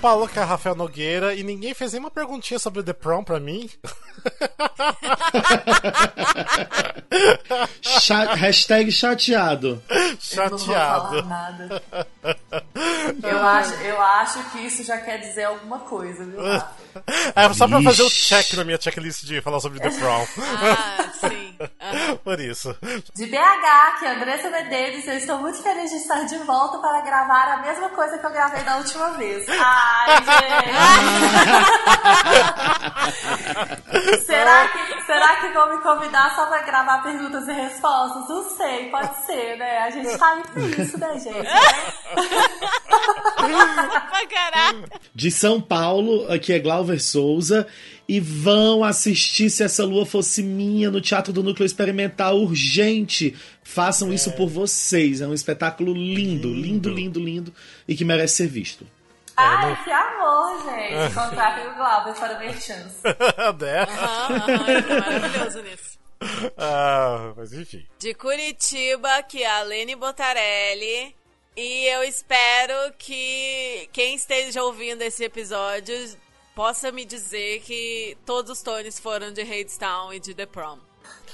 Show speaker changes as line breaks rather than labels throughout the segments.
Paulo, que é Rafael Nogueira, e ninguém fez nenhuma perguntinha sobre The Prom pra mim.
Cha hashtag chateado.
Chateado.
Eu não vou falar nada. Eu acho, eu acho que isso já quer dizer alguma coisa, viu, Rafa?
É só pra fazer o
Ixi.
check na minha checklist de falar sobre The Prom.
Ah, sim. Aham.
Por isso.
De BH, que é Andressa Medeiros, eu estou muito feliz de estar de volta para gravar a mesma coisa que eu gravei da última vez. Ai, gente! será, que, será que vão me convidar só para gravar perguntas e respostas? Não sei, pode ser, né? A gente tá aí por isso, né, gente?
De São Paulo, aqui é Glauber Souza. E vão assistir Se Essa Lua Fosse Minha no Teatro do Núcleo Experimental urgente. Façam isso por vocês. É um espetáculo lindo, lindo, lindo, lindo e que merece ser visto.
Ai, que amor, gente! Contratem o Glauber para ver chance.
Aham, aham, ele foi maravilhoso nisso.
Ah, mas enfim.
De Curitiba, que é a Lene Botarelli. E eu espero que quem esteja ouvindo esse episódio possa me dizer que todos os Tones foram de Hadestown e de The Prom.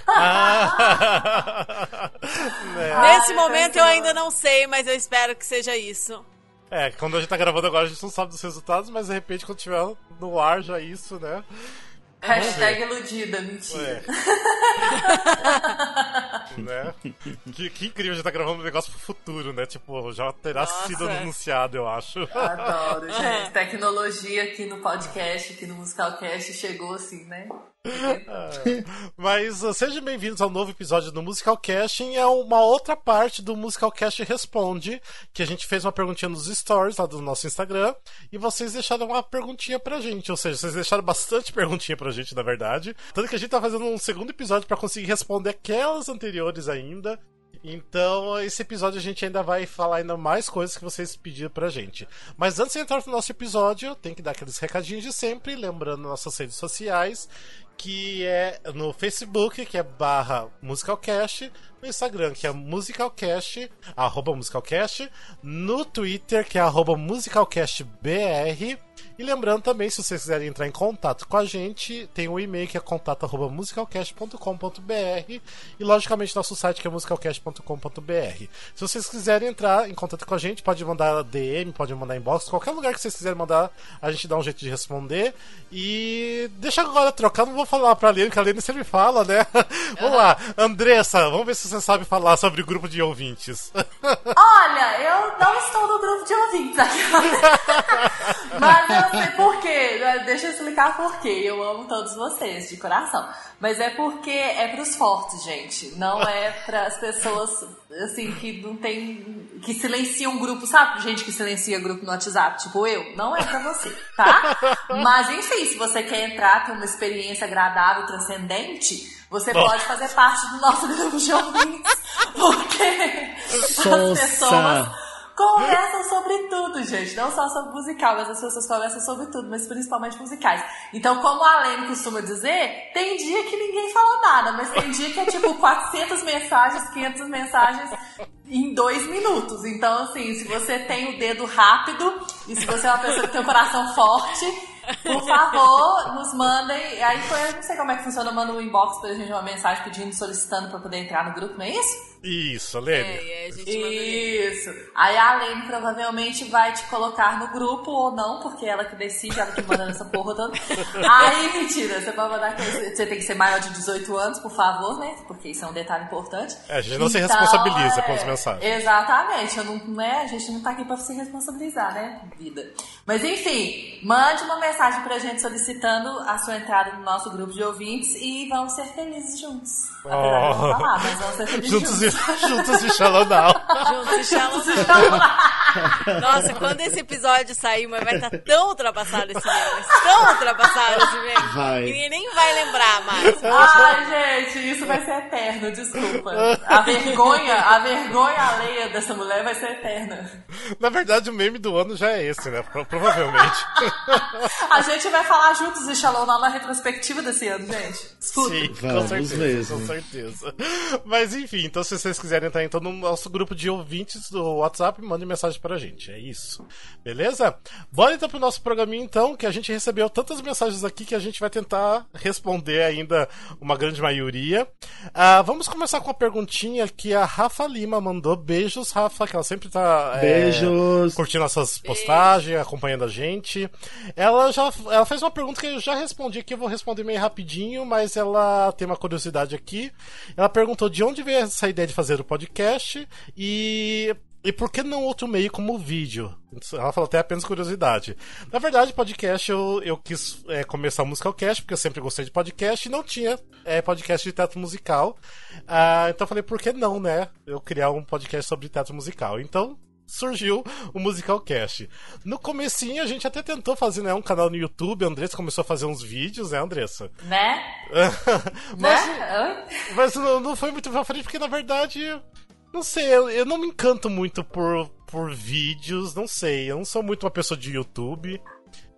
Ah.
Nesse
Ai,
momento eu ainda não sei, mas eu espero que seja isso.
É, quando a gente tá gravando agora, a gente não sabe dos resultados, mas de repente, quando tiver no ar já isso, né?
Hashtag iludida, mentira.
É. né? Que, que incrível a gente tá gravando um negócio pro futuro, né? Tipo, já terá
Nossa.
sido anunciado, eu acho.
Adoro, gente. Tecnologia aqui no podcast, aqui no Musicalcast, chegou assim, né?
Mas uh, sejam bem-vindos ao novo episódio do Musical Casting. É uma outra parte do Musical Cast Responde, que a gente fez uma perguntinha nos stories lá do nosso Instagram e vocês deixaram uma perguntinha pra gente. Ou seja, vocês deixaram bastante perguntinha pra gente, na verdade. Tanto que a gente tá fazendo um segundo episódio pra conseguir responder aquelas anteriores ainda. Então, esse episódio a gente ainda vai falar ainda mais coisas que vocês pediram pra gente. Mas antes de entrar no nosso episódio, tem que dar aqueles recadinhos de sempre, lembrando nossas redes sociais, que é no Facebook, que é barra Musicalcast, no Instagram, que é Musicalcast, arroba Musicalcast, no Twitter, que é arroba MusicalcastBR, e lembrando também, se vocês quiserem entrar em contato com a gente, tem um e-mail que é contato.musicalcast.com.br e logicamente nosso site que é musicalcast.com.br. Se vocês quiserem entrar em contato com a gente, pode mandar DM, pode mandar inbox, qualquer lugar que vocês quiserem mandar, a gente dá um jeito de responder. E deixa agora trocar, não vou falar pra Lene, que a Lene sempre fala, né? vamos lá, Andressa, vamos ver se você sabe falar sobre o grupo de ouvintes.
Olha, eu não estou no grupo de ouvintes aqui. Mas eu sei por quê. né? Deixa eu explicar por quê. Eu amo todos vocês, de coração. Mas é porque é pros fortes, gente. Não é pras pessoas, assim, que não tem. que silenciam um grupo, sabe? Gente que silencia grupo no WhatsApp, tipo eu. Não é pra você, tá? Mas enfim, se você quer entrar, ter uma experiência agradável, transcendente. Você
Nossa.
pode fazer parte do nosso grupo de ouvintes, porque as
Nossa.
pessoas conversam sobre tudo, gente. Não só sobre musical, mas as pessoas conversam sobre tudo, mas principalmente musicais. Então, como a Lene costuma dizer, tem dia que ninguém fala nada, mas tem dia que é tipo 400 mensagens, 500 mensagens em dois minutos. Então, assim, se você tem o dedo rápido e se você é uma pessoa que tem um coração forte, por favor, nos mandem. Aí foi, não sei como é que funciona, manda um inbox pra gente uma mensagem pedindo, solicitando pra poder entrar no grupo, não é isso?
Isso,
É,
Lene.
manda
Isso. Aí a Lene provavelmente vai te colocar no grupo ou não, porque ela que decide, ela que manda nessa porra toda. Aí, mentira, você pode mandar você tem que ser maior de 18 anos, por favor, né? Porque isso é um detalhe importante.
É, a gente não se
Então,
responsabiliza
é,
pelas mensagens.
Exatamente, eu não, né? A gente não tá aqui pra se responsabilizar, né? Vida. Mas enfim, mande uma mensagem pra gente solicitando a sua entrada no nosso grupo de ouvintes e vamos ser felizes juntos. Apesar de
Oh.
falar, mas vamos ser felizes
Juntos
juntos.
E, juntos e Now.
juntos e Now. Nossa, quando esse episódio sair, mas vai estar tão ultrapassado esse meme, tão ultrapassado esse meme,
Vai.
que ninguém nem vai lembrar mais.
Ai, gente, isso vai ser eterno, desculpa. A vergonha, a vergonha alheia dessa mulher vai ser eterna.
Na verdade, o meme do ano já é esse, né? Pro- Provavelmente.
A gente vai falar juntos de Shalom Now na retrospectiva desse ano, gente. Escuta.
Sim, com
Vamos
certeza,
mesmo.
com certeza. Mas enfim, então se vocês quiserem entrar então no nosso grupo de ouvintes do WhatsApp, mandem mensagem pra gente. É isso. Beleza? Bora então pro nosso programinha, então, que a gente recebeu tantas mensagens aqui que a gente vai tentar responder ainda uma grande maioria. Uh, vamos começar com a perguntinha que a Rafa Lima mandou. Beijos, Rafa, que ela sempre tá
Beijos.
É, curtindo nossas postagens, acompanhando a gente. Ela já ela fez uma pergunta que eu já respondi aqui, eu vou responder meio rapidinho, mas ela tem uma curiosidade aqui. Ela perguntou de onde veio essa ideia de fazer o podcast e e por que não outro meio como o vídeo? Ela falou até apenas curiosidade. Na verdade, podcast eu, eu quis é, começar o Musicalcast, porque eu sempre gostei de podcast e não tinha é, podcast de teatro musical. Ah, então eu falei, por que não, né? Eu criar um podcast sobre teatro musical. Então, surgiu o Musicalcast. No comecinho a gente até tentou fazer né, um canal no YouTube, a Andressa começou a fazer uns vídeos, né, Andressa?
Né?
mas,
né?
mas não, não foi muito pra frente, porque na verdade não sei, eu, eu não me encanto muito por, por vídeos, não sei. Eu não sou muito uma pessoa de YouTube.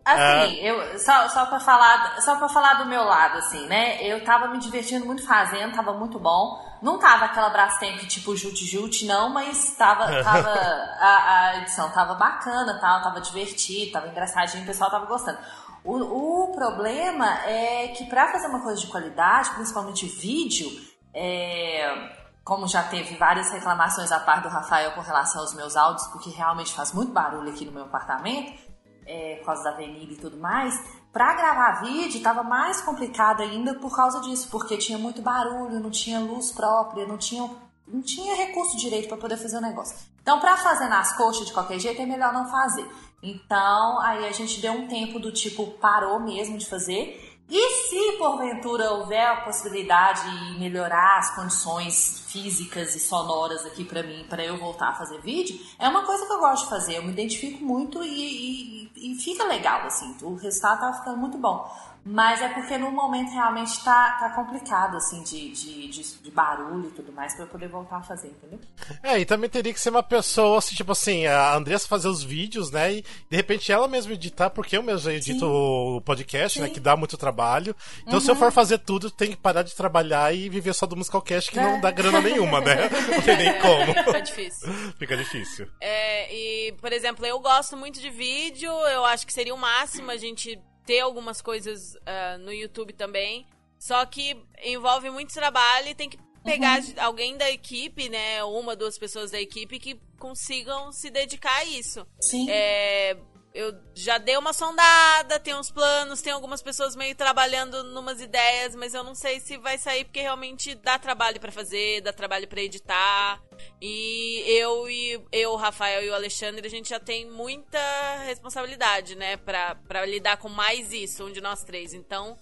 Assim, é... eu, só, só, pra falar, só pra falar do meu lado, assim, né? Eu tava me divertindo muito fazendo, tava muito bom. Não tava aquela Brastemp tipo jute-jute, não, mas tava, tava a, a, edição tava bacana, tal, tava divertido, tava engraçadinho, o pessoal tava gostando. O, o problema é que para fazer uma coisa de qualidade, principalmente vídeo, é, como já teve várias reclamações a par do Rafael com relação aos meus áudios, porque realmente faz muito barulho aqui no meu apartamento, é, por causa da avenida e tudo mais, para gravar vídeo estava mais complicado ainda por causa disso, porque tinha muito barulho, não tinha luz própria, não tinha, não tinha recurso direito para poder fazer o negócio. Então, para fazer nas coxas de qualquer jeito, é melhor não fazer. Então, aí a gente deu um tempo do tipo, parou mesmo de fazer e se porventura houver a possibilidade de melhorar as condições físicas e sonoras aqui para mim, para eu voltar a fazer vídeo, é uma coisa que eu gosto de fazer. Eu me identifico muito e, e, e fica legal, assim. O resultado tá ficando muito bom. Mas é porque no momento realmente tá, tá complicado, assim, de, de, de, de barulho e tudo mais, pra eu poder voltar a fazer, entendeu?
É, e também teria que ser uma pessoa, assim, tipo assim, a Andressa fazer os vídeos, né? E de repente ela mesma editar, porque eu mesmo edito Sim. o podcast, né, Sim. né? Que dá muito trabalho. Então uhum. se eu uhum. for fazer tudo, tem que parar de trabalhar e viver só do Musicalcast, que é. não dá grana nenhuma, né? Não tem nem como.
Fica difícil.
Fica difícil.
É, e, por exemplo, eu gosto muito de vídeo, eu acho que seria o máximo a gente ter algumas coisas uh, no YouTube também. Só que envolve muito trabalho e tem que pegar uhum. alguém da equipe, né? Uma, duas pessoas da equipe que consigam se dedicar a isso.
Sim.
É, eu já dei uma sondada, tem uns planos, tem algumas pessoas meio trabalhando numas ideias, mas eu não sei se vai sair porque realmente dá trabalho para fazer, dá trabalho para editar. E eu e eu, Rafael e o Alexandre, a gente já tem muita responsabilidade, né, para para lidar com mais isso, um de nós três. Então,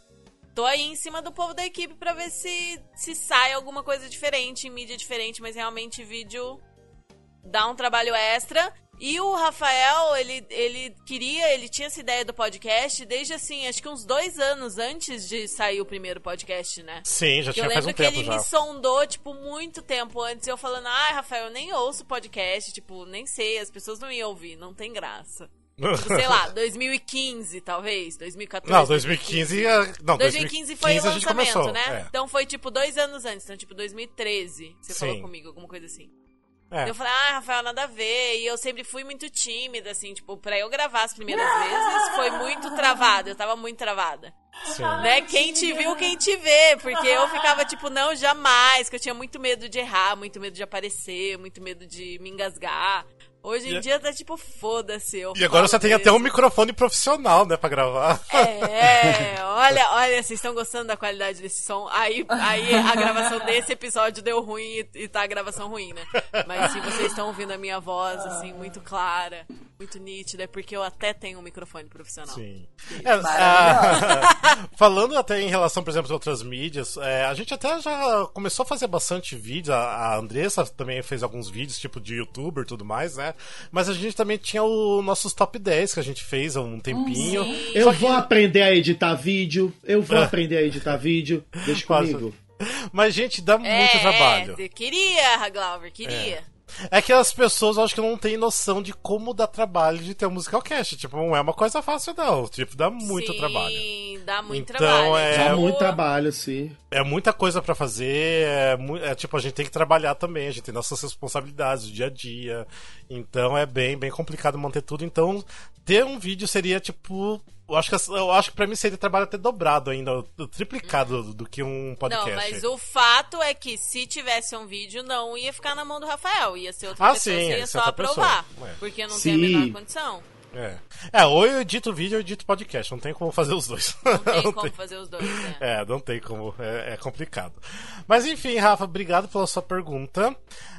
tô aí em cima do povo da equipe para ver se se sai alguma coisa diferente, mídia diferente, mas realmente vídeo dá um trabalho extra. E o Rafael, ele, ele queria, ele tinha essa ideia do podcast desde assim, acho que uns dois anos antes de sair o primeiro podcast, né?
Sim, já tinha
faz
um tempo Eu
lembro que ele
já.
me sondou, tipo, muito tempo antes, eu falando, ai, Rafael, eu nem ouço podcast, tipo, nem sei, as pessoas não iam ouvir, não tem graça. tipo, sei lá, 2015, talvez, 2014.
Não, 2015, 2015, não,
2015 foi o lançamento,
começou,
né?
É.
Então foi tipo dois anos antes, então tipo 2013, você Sim. falou comigo, alguma coisa assim.
É.
Eu falei, ah, Rafael, nada a ver. E eu sempre fui muito tímida, assim, tipo, pra eu gravar as primeiras vezes, foi muito travada. Eu tava muito travada.
Sim.
Né? Quem te viu, quem te vê. Porque eu ficava tipo, não, jamais. Que eu tinha muito medo de errar, muito medo de aparecer, muito medo de me engasgar. Hoje em e dia tá tipo, foda-se.
E agora você tem até um microfone profissional, né, pra gravar.
É, olha, olha, vocês estão gostando da qualidade desse som. Aí, aí a gravação desse episódio deu ruim e, e tá a gravação ruim, né? Mas se vocês estão ouvindo a minha voz, assim, muito clara, muito nítida, é porque eu até tenho um microfone profissional.
Sim. É, a... falando até em relação, por exemplo, a outras mídias, é, a gente até já começou a fazer bastante vídeo. A, a Andressa também fez alguns vídeos, tipo de youtuber e tudo mais, né? Mas a gente também tinha os nossos top 10 que a gente fez há um tempinho.
Sim.
Eu vou aprender a editar vídeo. Eu vou aprender a editar vídeo. Deixa comigo.
Mas, gente, dá
é,
muito trabalho.
Queria, Glauber, queria.
É. É que as pessoas acho que não têm noção de como dá trabalho de ter um musical cast. Tipo, não é uma coisa fácil, não. Tipo, dá muito
Sim,
trabalho.
dá muito
Então,
trabalho.
é-
Dá muito trabalho, sim.
É muita coisa pra fazer. É, mu- é, tipo, a gente tem que trabalhar também. A gente tem nossas responsabilidades do dia a dia. Então é bem, bem complicado manter tudo. Então, ter um vídeo seria tipo. Eu acho que, eu acho que pra mim seria trabalho até dobrado ainda, triplicado do, do que um podcast.
Não, mas o fato é que se tivesse um vídeo, não ia ficar na mão do Rafael. Ia ser outra
Ah,
pessoa,
sim,
você
ia ser
só
outra
aprovar.
pessoa, é.
Porque não
Sim.
tem a menor condição.
É. é, ou eu edito vídeo ou eu edito podcast. Não tem como fazer os dois.
Não tem como fazer os dois, né?
É, não tem como. É, é complicado. Mas enfim, Rafa, obrigado pela sua pergunta.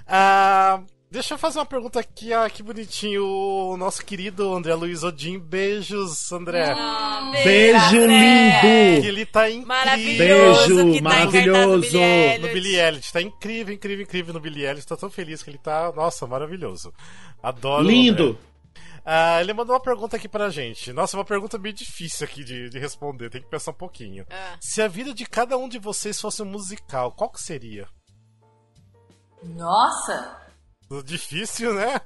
Ah, deixa eu fazer uma pergunta aqui. Ah, que bonitinho. O nosso querido André Luiz Odin. Beijos, André.
Ah,
Beijo
André.
Que
lindo!
ele tá incrível.
Maravilhoso
Beijo,
que tá
maravilhoso.
em cartaz no.
Billy Elliot. Tá incrível, incrível, incrível no Billy Elliot. Tô tão feliz que ele tá. Nossa, maravilhoso. Adoro.
Lindo!
Ah, ele mandou uma pergunta aqui pra gente. Nossa, uma pergunta meio difícil aqui de, de responder. Tem que pensar um pouquinho.
Ah.
Se a vida de cada um de vocês fosse um musical, qual que seria?
Nossa!
Difícil, né?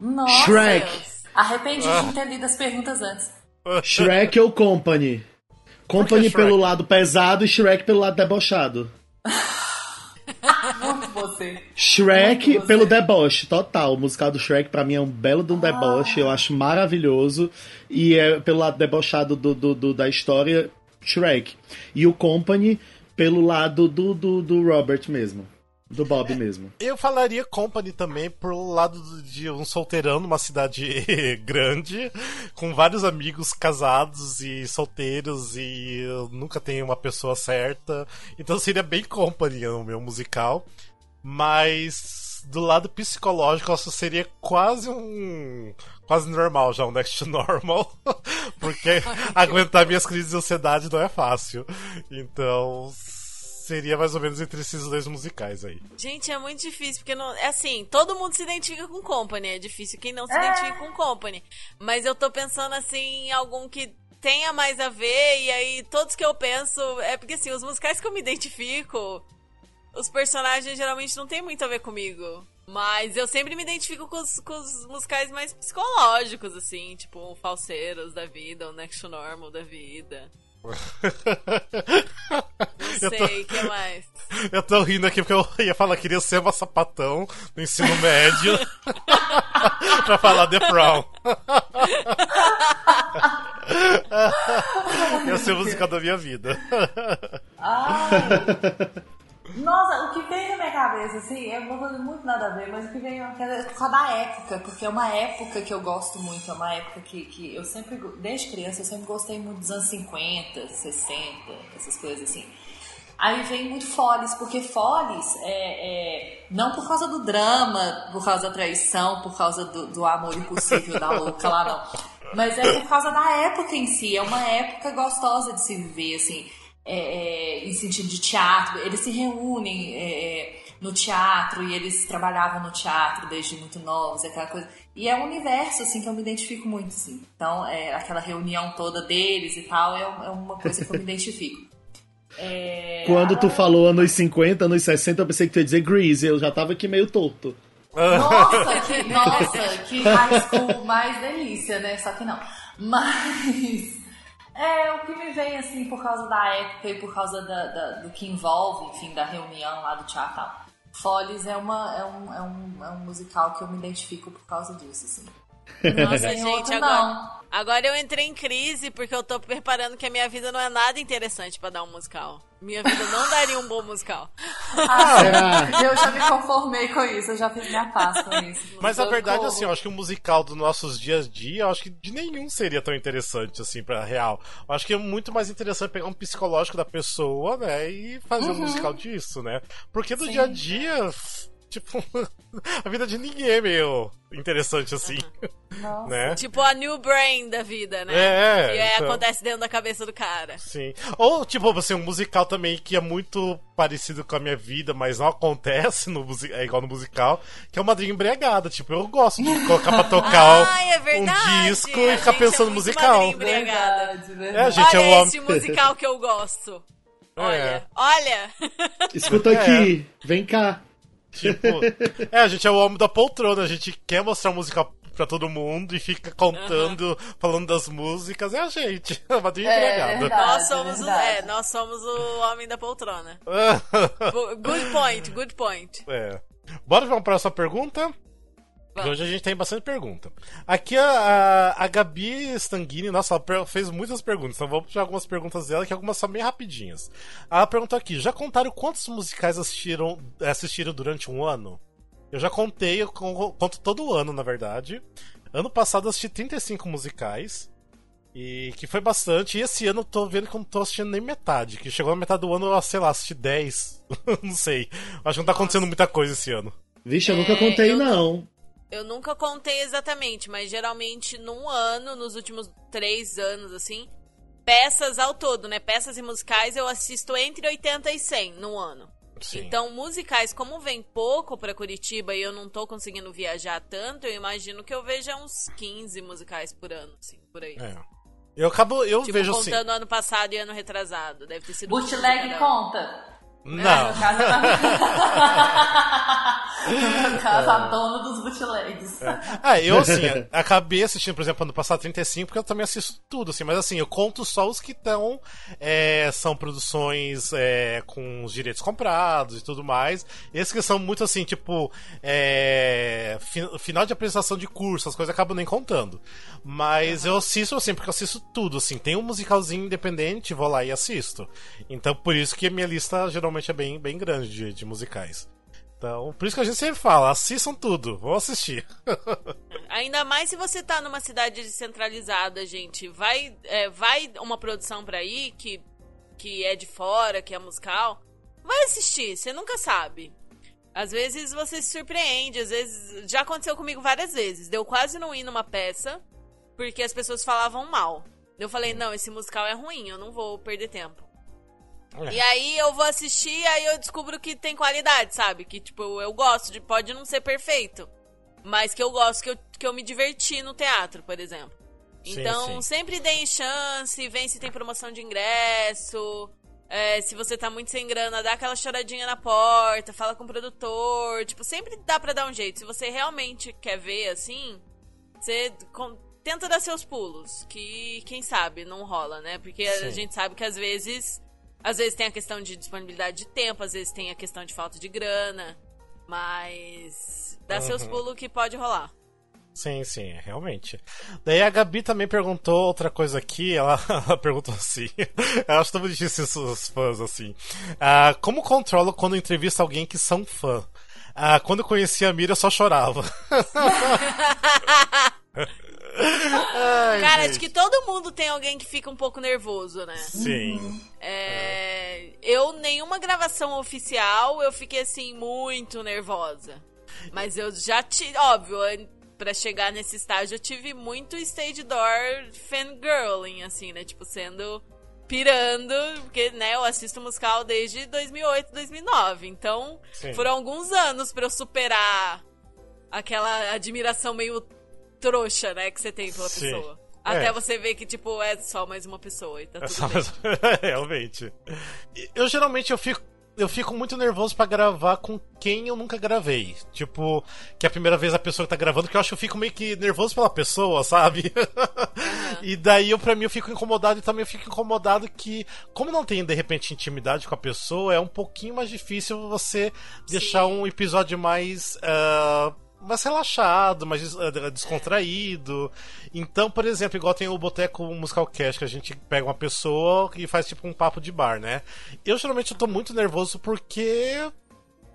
Nossa!
Shrek.
Deus. Arrependi de ter lido as perguntas antes.
Shrek ou Company? Company
Shrek?
pelo lado pesado e Shrek pelo lado debochado.
Muito você.
Shrek
Muito
pelo
você.
deboche, total. O musical do Shrek pra mim é um belo de um deboche, eu acho maravilhoso. E é pelo lado debochado do, do- do- da história, Shrek. E o Company pelo lado do, do, do Robert mesmo. Do Bob mesmo.
Eu falaria Company também por lado de um solteirão numa cidade grande, com vários amigos casados e solteiros e eu nunca tenho uma pessoa certa. Então seria bem Company o meu musical. Mas do lado psicológico, isso seria quase um. quase normal já, um next to normal. Porque aguentar minhas crises de ansiedade não é fácil. Então. Seria mais ou menos entre esses dois musicais aí.
Gente, é muito difícil, porque não. É assim, todo mundo se identifica com Company. É difícil quem não se
É.
identifica com Company. Mas eu tô pensando assim em algum que tenha mais a ver, e aí todos que eu penso. É porque assim, os musicais que eu me identifico, os personagens geralmente não tem muito a ver comigo. Mas eu sempre me identifico com os, com os musicais mais psicológicos, assim, tipo o Falseiros da vida, o Next to Normal da vida. Não sei, o que mais?
Eu tô rindo aqui porque eu ia falar que queria ser uma sapatão no ensino médio pra falar The Prom. ia ser a música da minha vida.
Ai. Nossa, o que vem na minha cabeça, assim, é uma coisa muito nada a ver, mas o que vem na minha cabeça é da época, porque é uma época que eu gosto muito, é uma época que, que eu sempre, desde criança, eu sempre gostei muito dos anos 50, 60, essas coisas assim. Aí vem muito Foles, porque Foles é, é não por causa do drama, por causa da traição, por causa do, do amor impossível da louca lá, não. Mas é por causa da época em si, é uma época gostosa de se viver, assim, é, é, em sentido de teatro. Eles se reúnem é, é, no teatro e eles trabalhavam no teatro desde muito novos, aquela coisa. E é um universo, assim, que eu me identifico muito, assim. Então, é, aquela reunião toda deles e tal, é, é uma coisa que eu me identifico. É,
Quando tu falou anos 50, anos 60, eu pensei que tu ia dizer Grease, eu já tava aqui meio torto.
Nossa, que, nossa, que high school mais delícia, né? Só que não. Mas é o que me vem assim por causa da época e por causa da, da- do que envolve, enfim, da reunião lá do teatro. tal. Foles é, uma, é, um, é, um, é um musical que eu me identifico por causa disso, assim.
Nossa, gente, agora,
não.
agora eu entrei em crise porque eu tô preparando que a minha vida não é nada interessante pra dar um musical. Minha vida não daria um bom musical.
Ah, eu já me conformei com isso, eu já fiz minha paz com isso.
Mas a verdade,
corro.
assim, eu acho que o musical dos nossos dias a dia, eu acho que de nenhum seria tão interessante, assim, pra real. Eu acho que é muito mais interessante pegar um psicológico da pessoa, né, e fazer um musical disso, né? Porque do
Sim.
dia a dia, tipo, a vida de ninguém é meio interessante assim,
Nossa.
né?
Tipo a New Brain da vida, né?
É,
que é,
então.
acontece dentro da cabeça do cara.
Sim. Ou, tipo, assim, um musical também que é muito parecido com a minha vida, mas não acontece no é igual no musical, que é uma madrinha embriagada. Tipo, eu gosto de colocar pra tocar
Ai, é verdade.
um disco
A
e ficar pensando
é
musical.
madrinha embriagada.
Verdade, verdade.
É, gente,
Olha
eu amo.
esse musical que eu gosto. Olha,
É.
olha.
Escuta
É.
aqui, vem cá.
Tipo, é, a gente é o homem da poltrona, a gente quer mostrar música pra todo mundo e fica contando, falando das músicas, é a gente. É uma
É, verdade.
Nós somos, o, é, nós somos o homem da poltrona. Good point, good point.
É. Bora para a próxima pergunta?
Vamos.
Hoje a gente tem bastante pergunta. Aqui a, a, a Gabi Stanguini, nossa, ela fez muitas perguntas, então vamos puxar algumas perguntas dela, que algumas são bem rapidinhas. Ela perguntou aqui: já contaram quantos musicais assistiram, assistiram durante um ano? Eu já contei, eu con- conto todo ano, na verdade. Ano passado eu assisti 35 musicais. E que foi bastante. E esse ano eu tô vendo que eu não tô assistindo nem metade. Que chegou na metade do ano, eu, sei lá, assisti 10. não sei. Acho que não tá acontecendo muita coisa esse ano.
Vixe, eu nunca
É,
contei,
eu-
não.
Eu nunca contei exatamente, mas geralmente num ano, nos últimos três anos, assim, peças ao todo, né? Peças e musicais eu assisto entre 80 e 100 num ano.
Sim.
Então, musicais, como vem pouco pra Curitiba e eu não tô conseguindo viajar tanto, eu imagino que eu veja uns 15 musicais por ano, assim, por aí.
É. Eu acabo, eu
Tipo,
vejo assim.
contando ano passado e ano retrasado. Deve ter sido.
Bootleg
15 cada
conta.
Não.
No caso, a dona dos bootlegs.
Ah, eu assim, acabei assistindo, por exemplo, ano passado 35, porque eu também assisto tudo, assim, mas assim, eu conto só os que estão. são produções é, com os direitos comprados e tudo mais. Esses que são muito assim, tipo. é, fi- final de apresentação de curso, as coisas acabo nem contando. Mas eu assisto assim, porque eu assisto tudo, assim. Tem um musicalzinho independente, vou lá e assisto. Então, por isso que a minha lista geralmente é bem, bem grande de, de musicais. Então, por isso que a gente sempre fala, assistam tudo, vão assistir.
Ainda mais se você tá numa cidade descentralizada, gente. Vai, é, vai uma produção pra aí que, que é de fora, que é musical. Vai assistir, você nunca sabe. Às vezes você se surpreende, às vezes. Já aconteceu comigo várias vezes. Deu quase não ir numa peça porque as pessoas falavam mal. Eu falei, não, esse musical é ruim, eu não vou perder tempo.
É.
E aí eu vou assistir, aí eu descubro que tem qualidade, sabe? Que, tipo, eu gosto de. Pode não ser perfeito. Mas que eu gosto, que eu, que eu me diverti no teatro, por exemplo.
Sim,
Então,
sim.
sempre deem chance, vem se tem promoção de ingresso. é, se você tá muito sem grana, dá aquela choradinha na porta, fala com o produtor. Tipo, sempre dá pra dar um jeito. Se você realmente quer ver assim, você com- tenta dar seus pulos. Que quem sabe não rola, né? Porque a
Sim.
gente sabe que às vezes. Às vezes tem a questão de disponibilidade de tempo, às vezes tem a questão de falta de grana. Mas. Dá seus
Uhum.
pulos que pode rolar.
Sim, sim, realmente. Daí a Gabi também perguntou outra coisa aqui. Ela, ela perguntou assim. Eu acho tão difícil os fãs assim. Ah, como controlo quando entrevista alguém que são fã? Ah, quando conheci a Mira, eu só chorava. Ai,
Cara,
gente.
acho que todo mundo tem alguém que fica um pouco nervoso, né?
Sim.
É, Eu, nenhuma gravação oficial, eu fiquei assim, muito nervosa. Mas eu já tive, óbvio, pra chegar nesse estágio, eu tive muito stage door fangirling, assim, né? Tipo, sendo pirando, porque, né, eu assisto musical desde 2008, 2009. Então,
Sim.
foram alguns anos pra eu superar aquela admiração meio trouxa, né, que você tem pela
Sim.
pessoa.
É.
Até você ver que, tipo, é só mais uma pessoa e tá
É
tudo
só-
bem.
Realmente. Eu geralmente eu fico. Eu fico muito nervoso pra gravar com quem eu nunca gravei. Tipo, que é a primeira vez a pessoa que tá gravando, que eu acho que eu fico meio que nervoso pela pessoa, sabe? e daí eu, pra mim, eu fico incomodado e também eu fico incomodado que, como não tem de repente intimidade com a pessoa, é um pouquinho mais difícil você deixar um episódio mais. ah, mais relaxado, mais eh, descontraído. Então, por exemplo, igual tem o Boteco Musical Cast, que a gente pega uma pessoa e faz tipo um papo de bar, né? Eu geralmente eu tô muito nervoso porque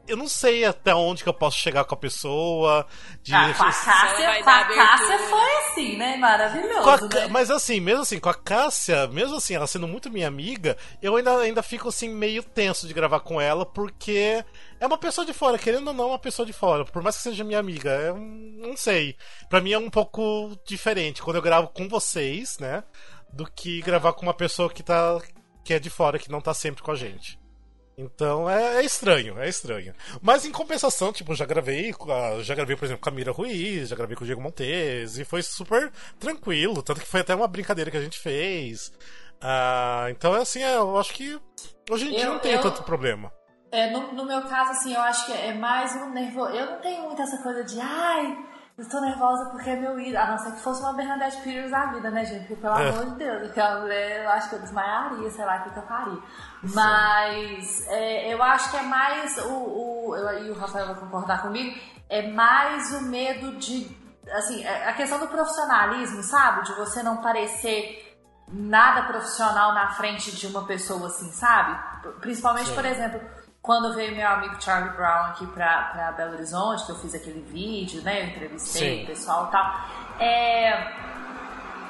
eu não sei até onde que eu posso chegar com a pessoa. De...
Ah, com a Cássia, com a Cássia foi assim, né?
Com a
Maravilhoso,
Ca-
né?
Mas assim, mesmo assim, com a Cássia, mesmo assim, ela sendo muito minha amiga, eu ainda, ainda fico assim meio tenso de gravar com ela, porque é uma pessoa de fora, querendo ou não, é uma pessoa de fora. Por mais que seja minha amiga, é um- não sei. Pra mim é um pouco diferente quando eu gravo com vocês, né? Do que gravar com uma pessoa que tá. que é de fora, que não tá sempre com a gente. Então é, é estranho, é estranho. Mas em compensação, tipo, já gravei, com a- já gravei, por exemplo, com a Mira Ruiz, já gravei com o Diego Montes, e foi super tranquilo, tanto que foi até uma brincadeira que a gente fez. Ah, então, assim, é, eu acho que hoje em dia
Eu-
não tem
eu-
tanto problema.
É, no, no meu caso, assim, eu acho que é mais um nervoso. Eu não tenho muito essa coisa de, ai, eu tô nervosa porque é meu ídolo. A não ser que fosse uma Bernadette Peters da vida, né, gente? Porque, pelo é. amor de Deus, aquela mulher, eu acho que eu desmaiaria, sei lá, o que eu faria. Mas é, eu acho que é mais o, o eu, e o Rafael vai concordar comigo, é mais o medo de assim, é, a questão do profissionalismo, sabe? De você não parecer nada profissional na frente de uma pessoa assim, sabe? Principalmente, Sim. por exemplo, quando veio meu amigo Charlie Brown aqui pra, pra Belo Horizonte, que eu fiz aquele vídeo, né? Eu entrevistei Sim. o pessoal e tal. É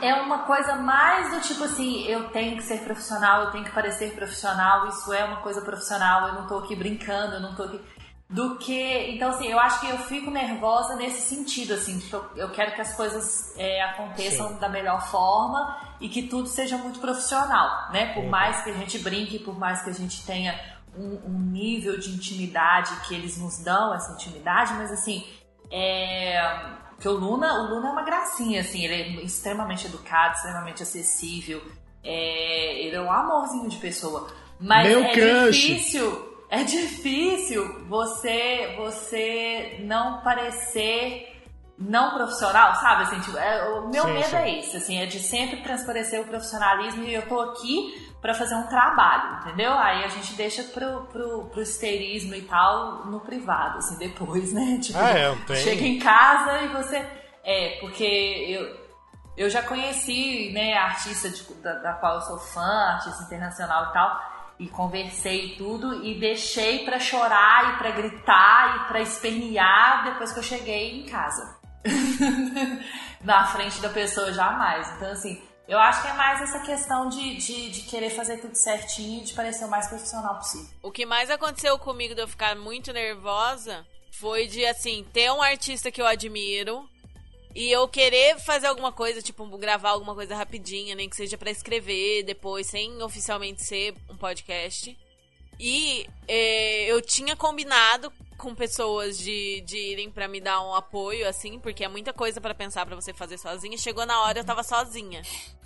é uma coisa mais do tipo assim, eu tenho que ser profissional, eu tenho que parecer profissional, isso é uma coisa profissional, eu não tô aqui brincando, eu não tô aqui. Do que. Então, assim, eu acho que eu fico nervosa nesse sentido, assim, que eu, eu quero que as coisas é, aconteçam Sim. da melhor forma e que tudo seja muito profissional, né? Por mais que a gente brinque, por mais que a gente tenha um, um nível de intimidade que eles nos dão, essa intimidade, mas assim, é porque o Luna, o Luna é uma gracinha, assim, ele é extremamente educado, extremamente acessível. É, ele é um amorzinho de pessoa. Mas Meu é crush. difícil. É difícil você você não parecer não profissional, sabe? Assim, tipo, é, o meu sim, medo sim. é esse, assim, é de sempre transparecer o profissionalismo e eu tô aqui para fazer um trabalho, entendeu? Aí a gente deixa pro, pro, pro esterismo e tal no privado, assim, depois, né? Tipo, ah, é, tem... chega em casa e você. É, porque eu, eu já conheci, né, artista de, da, da qual eu sou fã, artista internacional e tal, e conversei e tudo, e deixei para chorar e para gritar e para espernear depois que eu cheguei em casa. Na frente da pessoa jamais. Então, assim, eu acho que é mais essa questão de, de, de, querer fazer tudo certinho e de parecer o mais profissional possível.
O que mais aconteceu comigo de eu ficar muito nervosa foi de, assim, ter um artista que eu admiro e eu querer fazer alguma coisa, tipo, gravar alguma coisa rapidinha, nem que seja para escrever depois, sem oficialmente ser um podcast. E eh, eu tinha combinado com pessoas de, de irem para me dar um apoio, assim, porque é muita coisa para pensar para você fazer sozinha. Chegou na hora eu tava sozinha.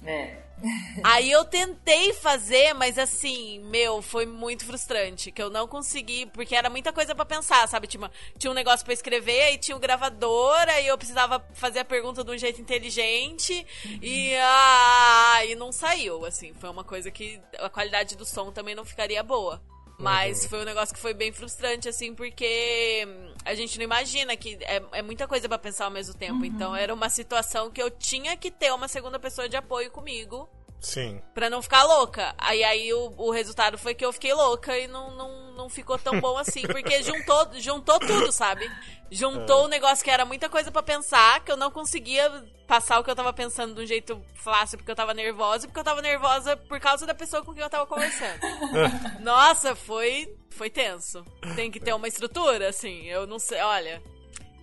É. Aí eu tentei fazer, mas assim, meu, foi muito frustrante. Que eu não consegui, porque era muita coisa para pensar, sabe? Tinha, tinha um negócio para escrever, aí tinha o um gravador, aí eu precisava fazer a pergunta de um jeito inteligente e, ah, e não saiu, assim. Foi uma coisa que a qualidade do som também não ficaria boa. Mas uhum. foi um negócio que foi bem frustrante, assim, porque a gente não imagina que é, é muita coisa para pensar ao mesmo tempo. Uhum. Então era uma situação que eu tinha que ter uma segunda pessoa de apoio comigo.
Sim.
Pra não ficar louca. Aí aí o, o resultado foi que eu fiquei louca e não, não, não ficou tão bom assim. Porque juntou, juntou tudo, sabe? Juntou o é. um negócio que era muita coisa para pensar, que eu não conseguia passar o que eu tava pensando de um jeito fácil porque eu tava nervosa, porque eu tava nervosa por causa da pessoa com quem eu tava conversando. Nossa, foi foi tenso. Tem que ter uma estrutura, assim. Eu não sei, olha,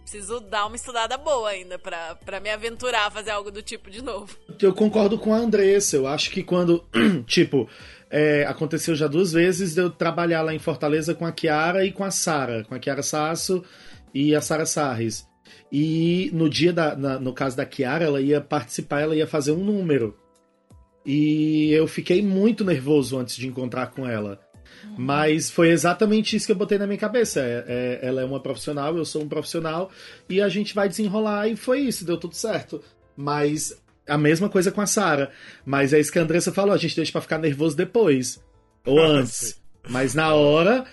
preciso dar uma estudada boa ainda para me aventurar a fazer algo do tipo de novo.
Eu concordo com a Andressa. Eu acho que quando, tipo, é, aconteceu já duas vezes de eu trabalhar lá em Fortaleza com a Kiara e com a Sara, com a Kiara Sasso e a Sara Sarres. E no dia da. Na, no caso da Kiara, ela ia participar, ela ia fazer um número. E eu fiquei muito nervoso antes de encontrar com ela. Mas foi exatamente isso que eu botei na minha cabeça. É, é, ela é uma profissional, eu sou um profissional, e a gente vai desenrolar, e foi isso, deu tudo certo. Mas a mesma coisa com a Sara. Mas é isso que a Andressa falou, a gente deixa pra ficar nervoso depois. Ou antes. Mas na hora,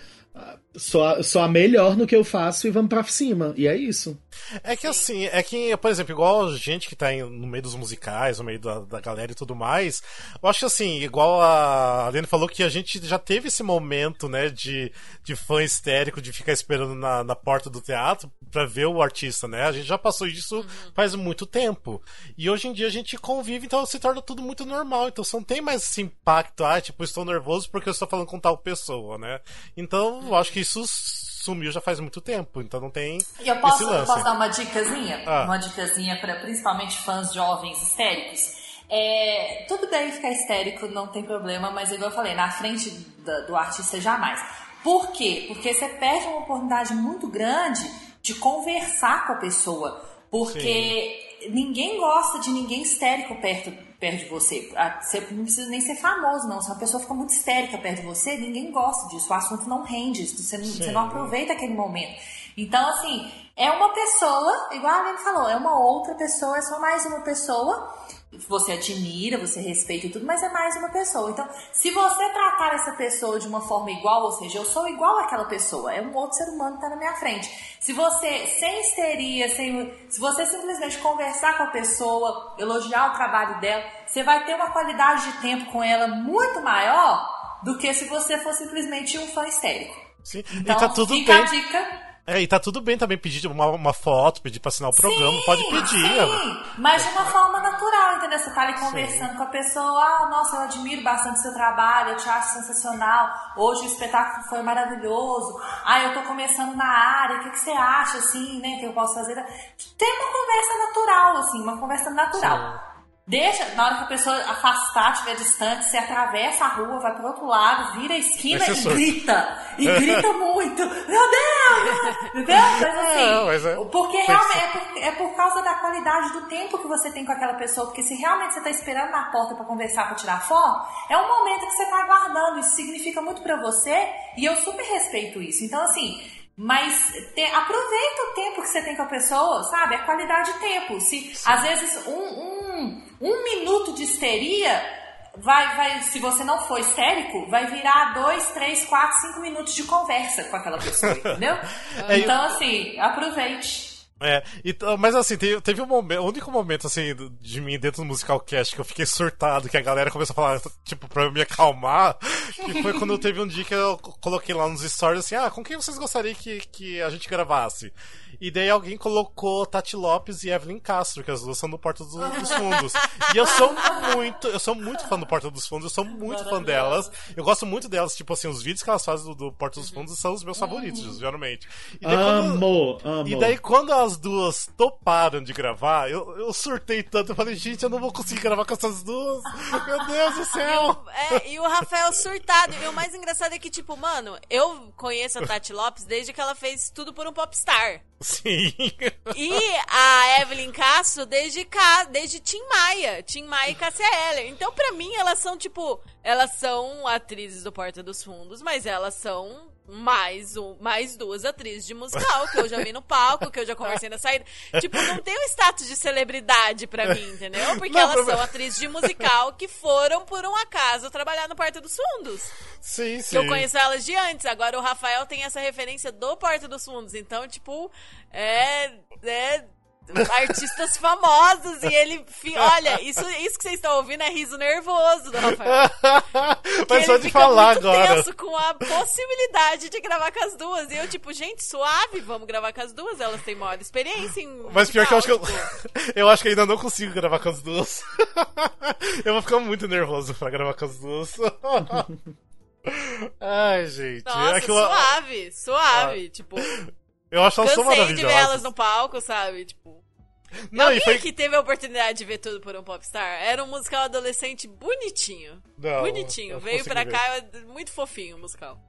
só, só melhor no que eu faço e vamos pra cima. E é isso.
É que assim, é que, por exemplo, igual gente que tá no meio dos musicais, no meio da, da galera e tudo mais, eu acho assim, igual a Aline falou que a gente já teve esse momento, né, de, de fã histérico, de ficar esperando na, na porta do teatro pra ver o artista, né? A gente já passou isso uhum. faz muito tempo. E hoje em dia a gente convive, então se torna tudo muito normal. Então você não tem mais esse impacto, ah, tipo, estou nervoso porque eu estou falando com tal pessoa, né? Então, eu acho que isso sumiu já faz muito tempo, então não tem.
E eu posso, eu posso dar uma dicasinha? Ah. Uma dicasinha para principalmente fãs jovens histéricos. É, tudo bem ficar histérico, não tem problema, mas igual eu falei, na frente do, do artista jamais. Por quê? Porque você perde uma oportunidade muito grande de conversar com a pessoa. Porque Sim. ninguém gosta de ninguém histérico perto, perto de você. A- Você não precisa nem ser famoso, não. Se uma pessoa fica muito histérica perto de você, ninguém gosta disso. O assunto não rende, você não, você não aproveita aquele momento. Então, assim, é uma pessoa, igual a Aline falou, é uma outra pessoa, é só mais uma pessoa. Você admira, você respeita e tudo, mas é mais uma pessoa. Então, se você tratar essa pessoa de uma forma igual, ou seja, eu sou igual àquela pessoa, é um outro ser humano que está na minha frente. Se você, sem histeria, sem, se você simplesmente conversar com a pessoa, elogiar o trabalho dela, você vai ter uma qualidade de tempo com ela muito maior do que se você for simplesmente um fã histérico.
Sim.
Então,
e tá tudo
fica a
bem.
dica.
É, e tá tudo bem também pedir uma, uma foto, pedir pra assinar o programa,
Sim,
pode pedir.
Sim, mas de uma forma natural, entendeu? Você tá ali conversando com a pessoa, ah, nossa, eu admiro bastante seu trabalho, eu te acho sensacional, hoje o espetáculo foi maravilhoso, ah, eu tô começando na área, o que, que você acha, assim, né, que eu posso fazer? Tem uma conversa natural, assim, uma conversa natural. Deixa, na hora que a pessoa afastar, estiver distante, você atravessa a rua, vai pro outro lado, vira a esquina e
surto.
grita. E grita muito. Meu Deus! Entendeu? Mas assim,
É, mas é-
porque realmente é por, é por causa da qualidade do tempo que você tem com aquela pessoa. Porque se realmente você está esperando na porta para conversar, para tirar foto, é um momento que você está aguardando. Isso significa muito para você e eu super respeito isso. Então, assim. Mas te- aproveita o tempo que você tem com a pessoa, sabe? A qualidade de tempo. Se às vezes um, um, um minuto de histeria vai, vai, se você não for histérico, vai virar dois, três, quatro, cinco minutos de conversa com aquela pessoa, entendeu?
É,
então, assim, aproveite.
É, e t- mas assim, teve, teve um momento, o único momento assim de mim dentro do musical cast que eu fiquei surtado, que a galera começou a falar, tipo, pra me acalmar, que foi quando teve um dia que eu co- coloquei lá nos stories assim, ah, com quem vocês gostariam que, que a gente gravasse? E daí alguém colocou Tati Lopes e Evelyn Castro, que as duas são do Porta dos, dos Fundos. E eu sou muito, eu sou muito fã do Porta dos Fundos, eu sou muito fã delas. Eu gosto muito delas, tipo assim, os vídeos que elas fazem do, do Porta dos Fundos são os meus favoritos, geralmente. E daí quando-
Amo, amo.
e daí, quando as duas toparam de gravar, eu, eu surtei tanto. Eu falei, gente, eu não vou conseguir gravar com essas duas. Meu Deus do céu.
É, e o Rafael surtado. E o mais engraçado é que, tipo, mano, eu conheço a Tati Lopes desde que ela fez tudo por um popstar.
Sim.
E a Evelyn Castro desde, Ca... desde Tim Maia. Tim Maia e Cássia. Então, pra mim, elas são, tipo... Elas são atrizes do Porta dos Fundos, mas elas são mais, um, mais duas atrizes de musical, que eu já vi no palco, que eu já conversei na saída. Tipo, não tem um status de celebridade pra mim, entendeu? Porque
Não,
elas são atrizes de musical que foram, por um acaso, trabalhar no Porta dos Fundos.
Sim, sim.
eu conheço elas de antes. Agora o Rafael tem essa referência do Porta dos Fundos. Então, tipo, é. é artistas famosos e ele. Olha, isso, isso que vocês estão ouvindo é riso nervoso do Rafael.
Mas só de falar
muito
agora.
tenso com a possibilidade de gravar com as duas. E eu, tipo, gente, suave, vamos gravar com as duas. Elas têm maior experiência em.
Mas pior que eu acho que eu, eu acho que ainda não consigo gravar com as duas. eu vou ficar muito nervoso pra gravar com as duas. Ai, gente.
Nossa,
Aquilo-
suave, suave. Tipo,
eu acho elas tão
cansei de ver
maravilhosas.
elas no palco, sabe? Tipo.
Não,
Alguém
foi...
que teve a oportunidade de ver tudo por um popstar? Era um musical adolescente bonitinho.
Não,
bonitinho. Veio pra
ver.
cá, é muito fofinho o musical.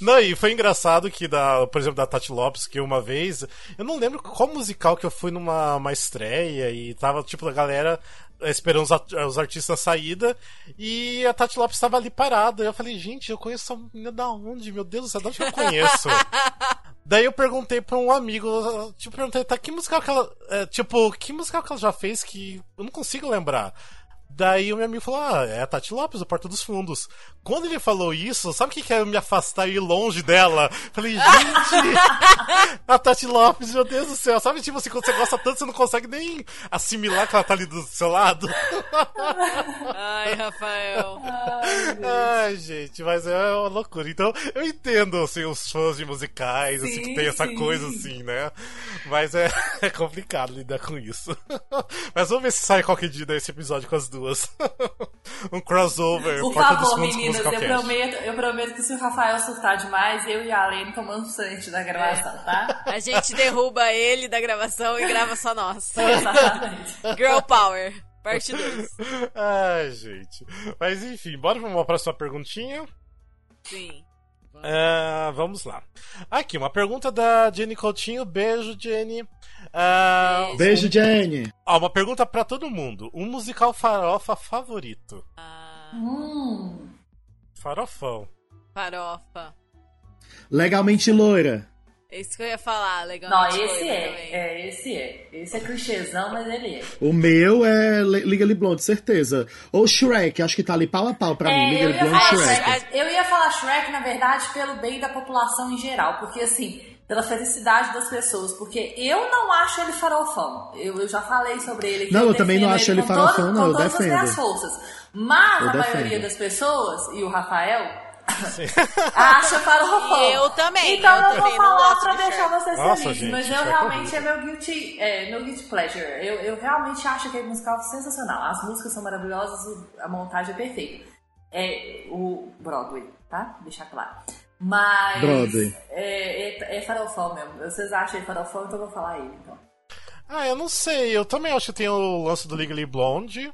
Não, e foi engraçado que, da, por exemplo, da Tati Lopes, que uma vez. Eu não lembro qual musical que eu fui numa uma estreia e tava, tipo, a galera esperando os, artistas na saída e a Tati Lopes estava ali parada. E eu falei, gente, eu conheço essa menina da onde? Meu Deus do céu, de onde que eu conheço? Daí eu perguntei pra um amigo, tipo, perguntei, tá, que musical que ela. é, tipo, que musical que ela já fez que eu não consigo lembrar. Daí o meu amigo falou: Ah, é a Tati Lopes, o Porta dos Fundos. Quando ele falou isso, sabe o que, que é eu me afastar e ir longe dela? Falei, gente, a Tati Lopes, meu Deus do céu. Sabe, tipo assim, quando você gosta tanto, você não consegue nem assimilar que ela tá ali do seu lado.
Ai, Rafael.
Ai, gente, mas é uma loucura. Então, eu entendo, assim, os fãs de musicais, assim, que
Sim,
tem essa
sim.
coisa, assim, né? Mas é, é complicado lidar com isso. Mas vamos ver se sai qualquer dia desse episódio com as duas. um crossover,
Por
Porta
favor, meninas, eu prometo, eu prometo que se o Rafael surtar demais, eu e a Alene tomamos frente da gravação, tá?
A gente derruba ele da gravação e grava só nós.
Exatamente.
Girl Power, parte 2.
Ai, gente. Mas enfim, bora pra uma próxima perguntinha.
Sim.
É, vamos lá. Aqui, uma pergunta da Jenny Coutinho. Beijo, Jenny. É,
Beijo, Jenny.
ó, uma pergunta pra todo mundo. Um musical farofa favorito?
Ah,
Hum.
Farofão.
farofa.
Legalmente loira.
É isso que eu ia falar, legal.
Não, esse é. É, esse é. Esse é clichêzão, mas ele é.
O meu é Legally Blonde, certeza. Ou Shrek, acho que tá ali pau a pau pra mim.
É, eu,
Legally
ia
Blonde
falar
Shrek.
Eu ia falar Shrek, na verdade, pelo bem da população em geral. Porque, assim, pela felicidade das pessoas. Porque eu não acho ele farofão. Eu, eu já falei sobre ele.
Não, eu também não acho ele
com
farofão,
todo-
não,
Com
eu
todas
defendo.
as minhas forças. Mas
Eu
a
defendo.
maioria das pessoas, e o Rafael, acha farofão.
E eu também,
Então
eu
eu, vou
também não
falar pra
de
deixar vocês
Nossa,
felizes.
gente,
mas eu
é
realmente é
horrível.
meu guilty, é, meu guilty pleasure. Eu, eu realmente acho aquele musical sensacional. As músicas são maravilhosas, o- a montagem é perfeita. É o Broadway, tá? Deixar claro. Mas.
Broadway.
É, é, é farofão mesmo. Vocês acham ele farofão, então eu vou falar ele. Então.
Ah, eu não sei. Eu também acho que tem o lance do Legally Blonde,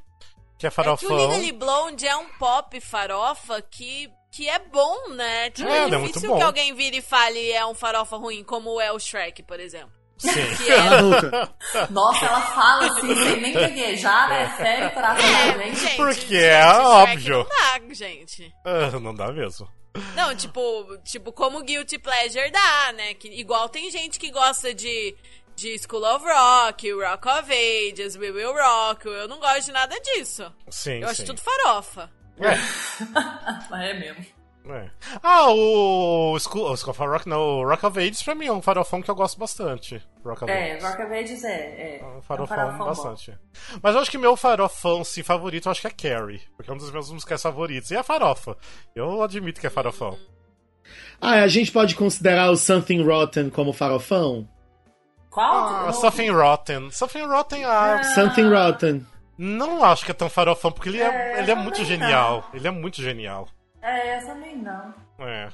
que é
É que
farofão.
o Legally Blonde é um pop farofa que, que é bom, né? Tipo,
É,
é,
é muito
difícil
bom.
que alguém vire e fale é um farofa ruim, como é o Shrek, por exemplo.
Sim.
Que é.
Nossa, ela fala assim, sem nem gaguejar, né? Sério, o coração da
é,
gente.
gente,
Porque
gente,
é óbvio.
Não dá, gente.
Ah, não dá mesmo.
Não, tipo, tipo, como Guilty Pleasure dá, né? Que, igual tem gente que gosta de, de School of Rock, Rock of Ages, We Will Rock. Eu não gosto de nada disso.
Sim,
Eu acho
sim.
tudo farofa.
Mas é mesmo.
É. Ah, o School, o School of Rock, não, o Rock of Ages pra mim é um farofão que eu gosto bastante. Rock of
É,
Ages.
Rock of Ages é. É,
É um
é
farofão,
bom.
bastante. Mas eu acho que meu farofão, sim, favorito, eu acho que é Carrie. Porque é um dos meus musicais favoritos. E é farofa. Eu admito que é farofão.
Ah, a gente pode considerar o Something Rotten como farofão?
Qual?
Ah, Something Rotten. Something Rotten, ah,
Something Rotten.
Não acho que é tão farofão, porque ele é,
É,
ele é
eu
muito genial. Ele é muito genial.
É, essa também não.
É.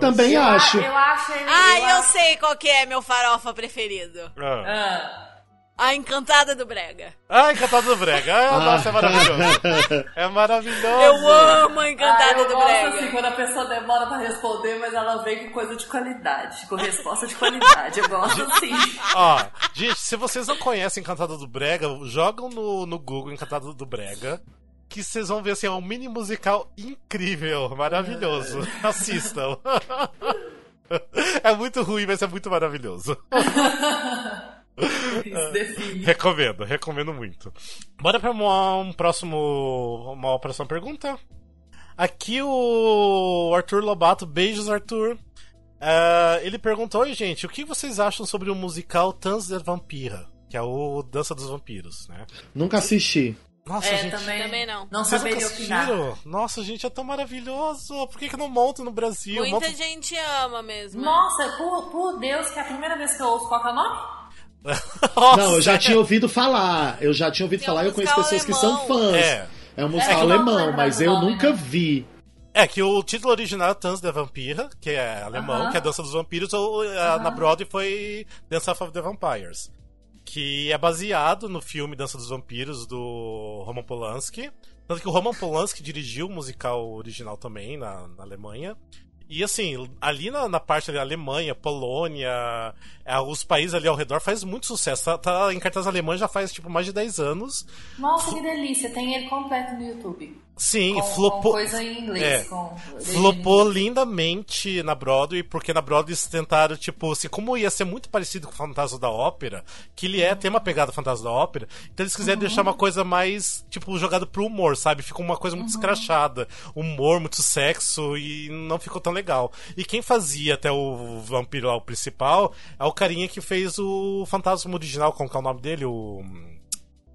Também
eu, a-
acho.
eu acho ele.
Ah, eu
acho-
sei qual que é meu farofa preferido.
Ah.
Ah,
A Encantada do Brega.
Ah, Encantado do Brega. Ah, nossa, é maravilhoso. É maravilhoso.
Eu amo a
ah,
Encantada
eu
do
gosto
Brega.
assim quando a pessoa demora pra responder, mas ela vem com coisa de qualidade, com resposta de qualidade. Eu gosto assim.
Ó, gente, se vocês não conhecem Encantado do Brega, jogam no, no Google Encantado do Brega. Que vocês vão ver assim, é um mini musical incrível, maravilhoso. Assistam. É muito ruim, mas é muito maravilhoso.
Isso define.
Recomendo, recomendo muito. Bora pra uma, um próximo, uma próxima pergunta? Aqui o Arthur Lobato, beijos Arthur. Ah, ele perguntou, oi gente, o que vocês acham sobre o musical Tanz der Vampira? Que é o Dança dos Vampiros, né?
Nunca assisti.
Nossa,
É,
gente.
também,
Também não.
Não
Vocês nunca
saberia opinar.
assistiram? Nossa, gente, é tão maravilhoso. Por que, que não monta no Brasil?
Muita
Monta-
gente ama mesmo.
Nossa, por, por Deus, que é a primeira vez que eu ouço qual é o nome?
Nossa,
Não, eu já
é-
tinha ouvido falar. Eu já tinha ouvido
Tem um
falar e eu conheço
musical
pessoas que são fãs.
É.
É um musical
É, eu não
alemão, mas eu nunca
né?
vi.
É, que o título original é Tanz der Vampira, que é alemão,
Aham.
que é Dança dos Vampiros, ou eh, na Broadway foi Dance of the Vampires. Que é baseado no filme Dança dos Vampiros do Roman Polanski. Tanto que o Roman Polanski dirigiu o musical original também na, na Alemanha. E assim, ali na, na parte da Alemanha, Polônia, eh, os países ali ao redor faz muito sucesso. Tá, tá em cartaz alemã já faz tipo mais de 10 anos.
Nossa, que delícia. Tem ele completo no YouTube.
Sim,
Com,
flopou.
com coisa em inglês.
É.
Com
Flopou lindamente na Broadway, porque na Broadway eles tentaram, tipo, assim, como ia ser muito parecido com o Fantasma da Ópera, que ele é, tem uma pegada Fantasma da Ópera, então eles quiseram deixar uma coisa mais, tipo, jogada pro humor, sabe? Ficou uma coisa muito escrachada. Humor, muito sexo, e não ficou tão legal. E quem fazia até o vampiro lá, o principal, é o carinha que fez o Fantasma original, como que é o nome dele? O.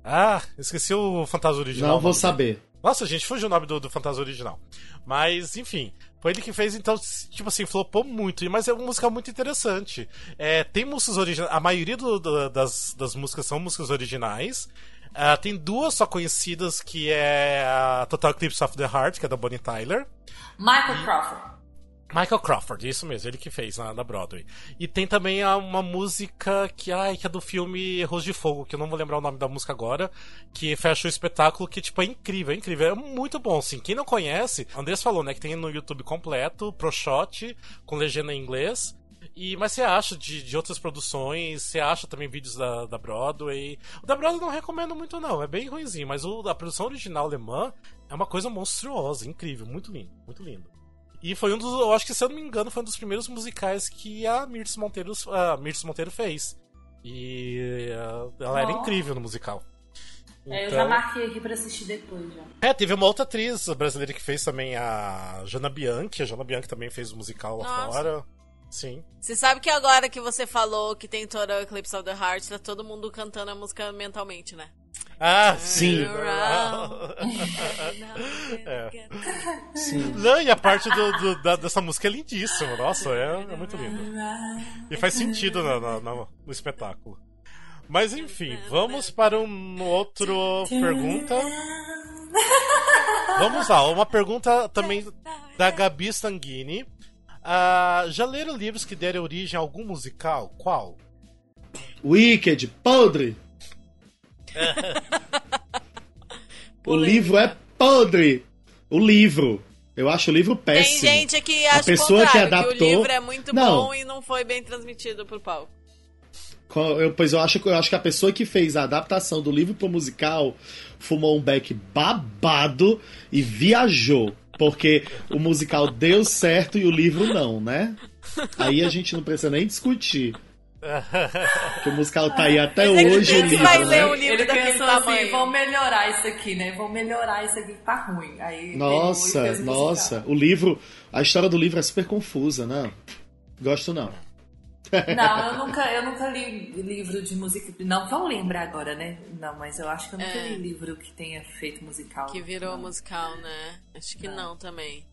Ah, esqueci o Fantasma original.
Não vou saber.
Nossa, gente, fugiu o nome do, do Fantasma original. Mas, enfim, foi ele que fez, então, tipo assim, flopou muito. Mas é uma música muito interessante. É, tem músicas originais. A maioria do- do- das, das músicas são músicas originais. Ah, tem duas só conhecidas, que é a Total Eclipse of the Heart, que é da Bonnie Tyler.
Michael Crawford.
Michael Crawford, isso mesmo, ele que fez na, na Broadway. E tem também a, uma música que, ai, que é do filme Erros de Fogo, que eu não vou lembrar o nome da música agora, que fecha o espetáculo, que, tipo, é incrível, é incrível, é muito bom, assim. Quem não conhece, Andrés falou, né, que tem no YouTube completo, pro shot, com legenda em inglês. E, mas você acha de, de outras produções, você acha também vídeos da, da Broadway. O da Broadway não recomendo muito, não, é bem ruimzinho, mas o da produção original alemã é uma coisa monstruosa, incrível, muito lindo, muito lindo. E foi um dos. Eu acho que, se eu não me engano, foi um dos primeiros musicais que a Mirtz Monteiro, a Mirtz Monteiro fez. E uh, ela era incrível no musical.
Então... É, eu já então marquei aqui pra assistir depois já.
É, teve uma outra atriz brasileira que fez também a Jana Bianchi. A Jana Bianchi também fez o musical lá Nossa. fora. Sim.
Você sabe que agora que você falou que tem toda Eclipse of the Heart, tá todo mundo cantando a música mentalmente, né?
Ah, sim. é. Sim. Não, e a parte do, do, da, dessa música é lindíssima. Nossa, é, é muito lindo. E faz sentido no, no, no, espetáculo. Mas enfim, vamos para um outro pergunta. Vamos lá, uma pergunta também da Gabi Stanguini. Uh, já leram livros que deram origem a algum musical? Qual?
Wicked, podre. o livro é podre. O livro. Eu acho o livro péssimo.
Tem gente que acha a pessoa que adaptou. Que o livro é muito não. bom e não foi bem transmitido pro palco.
Eu, pois eu acho, eu acho que a pessoa que fez a adaptação do livro pro musical fumou um beck babado e viajou. Porque o musical deu certo e o livro não, né? Aí a gente não precisa nem discutir. que o musical tá aí até Mas hoje.
Ele
livro,
vai né? ler o livro Ele pensou assim: vão melhorar isso aqui, né? Vão melhorar isso aqui que tá ruim. Aí
nossa, nossa. O livro, a história do livro é super confusa, né? Gosto não.
Não, eu nunca, eu nunca li livro de música. Não que eu lembre agora, né? Não, mas eu acho que eu nunca é. li livro que tenha feito musical.
Que virou não. musical, né? Acho que não, não também.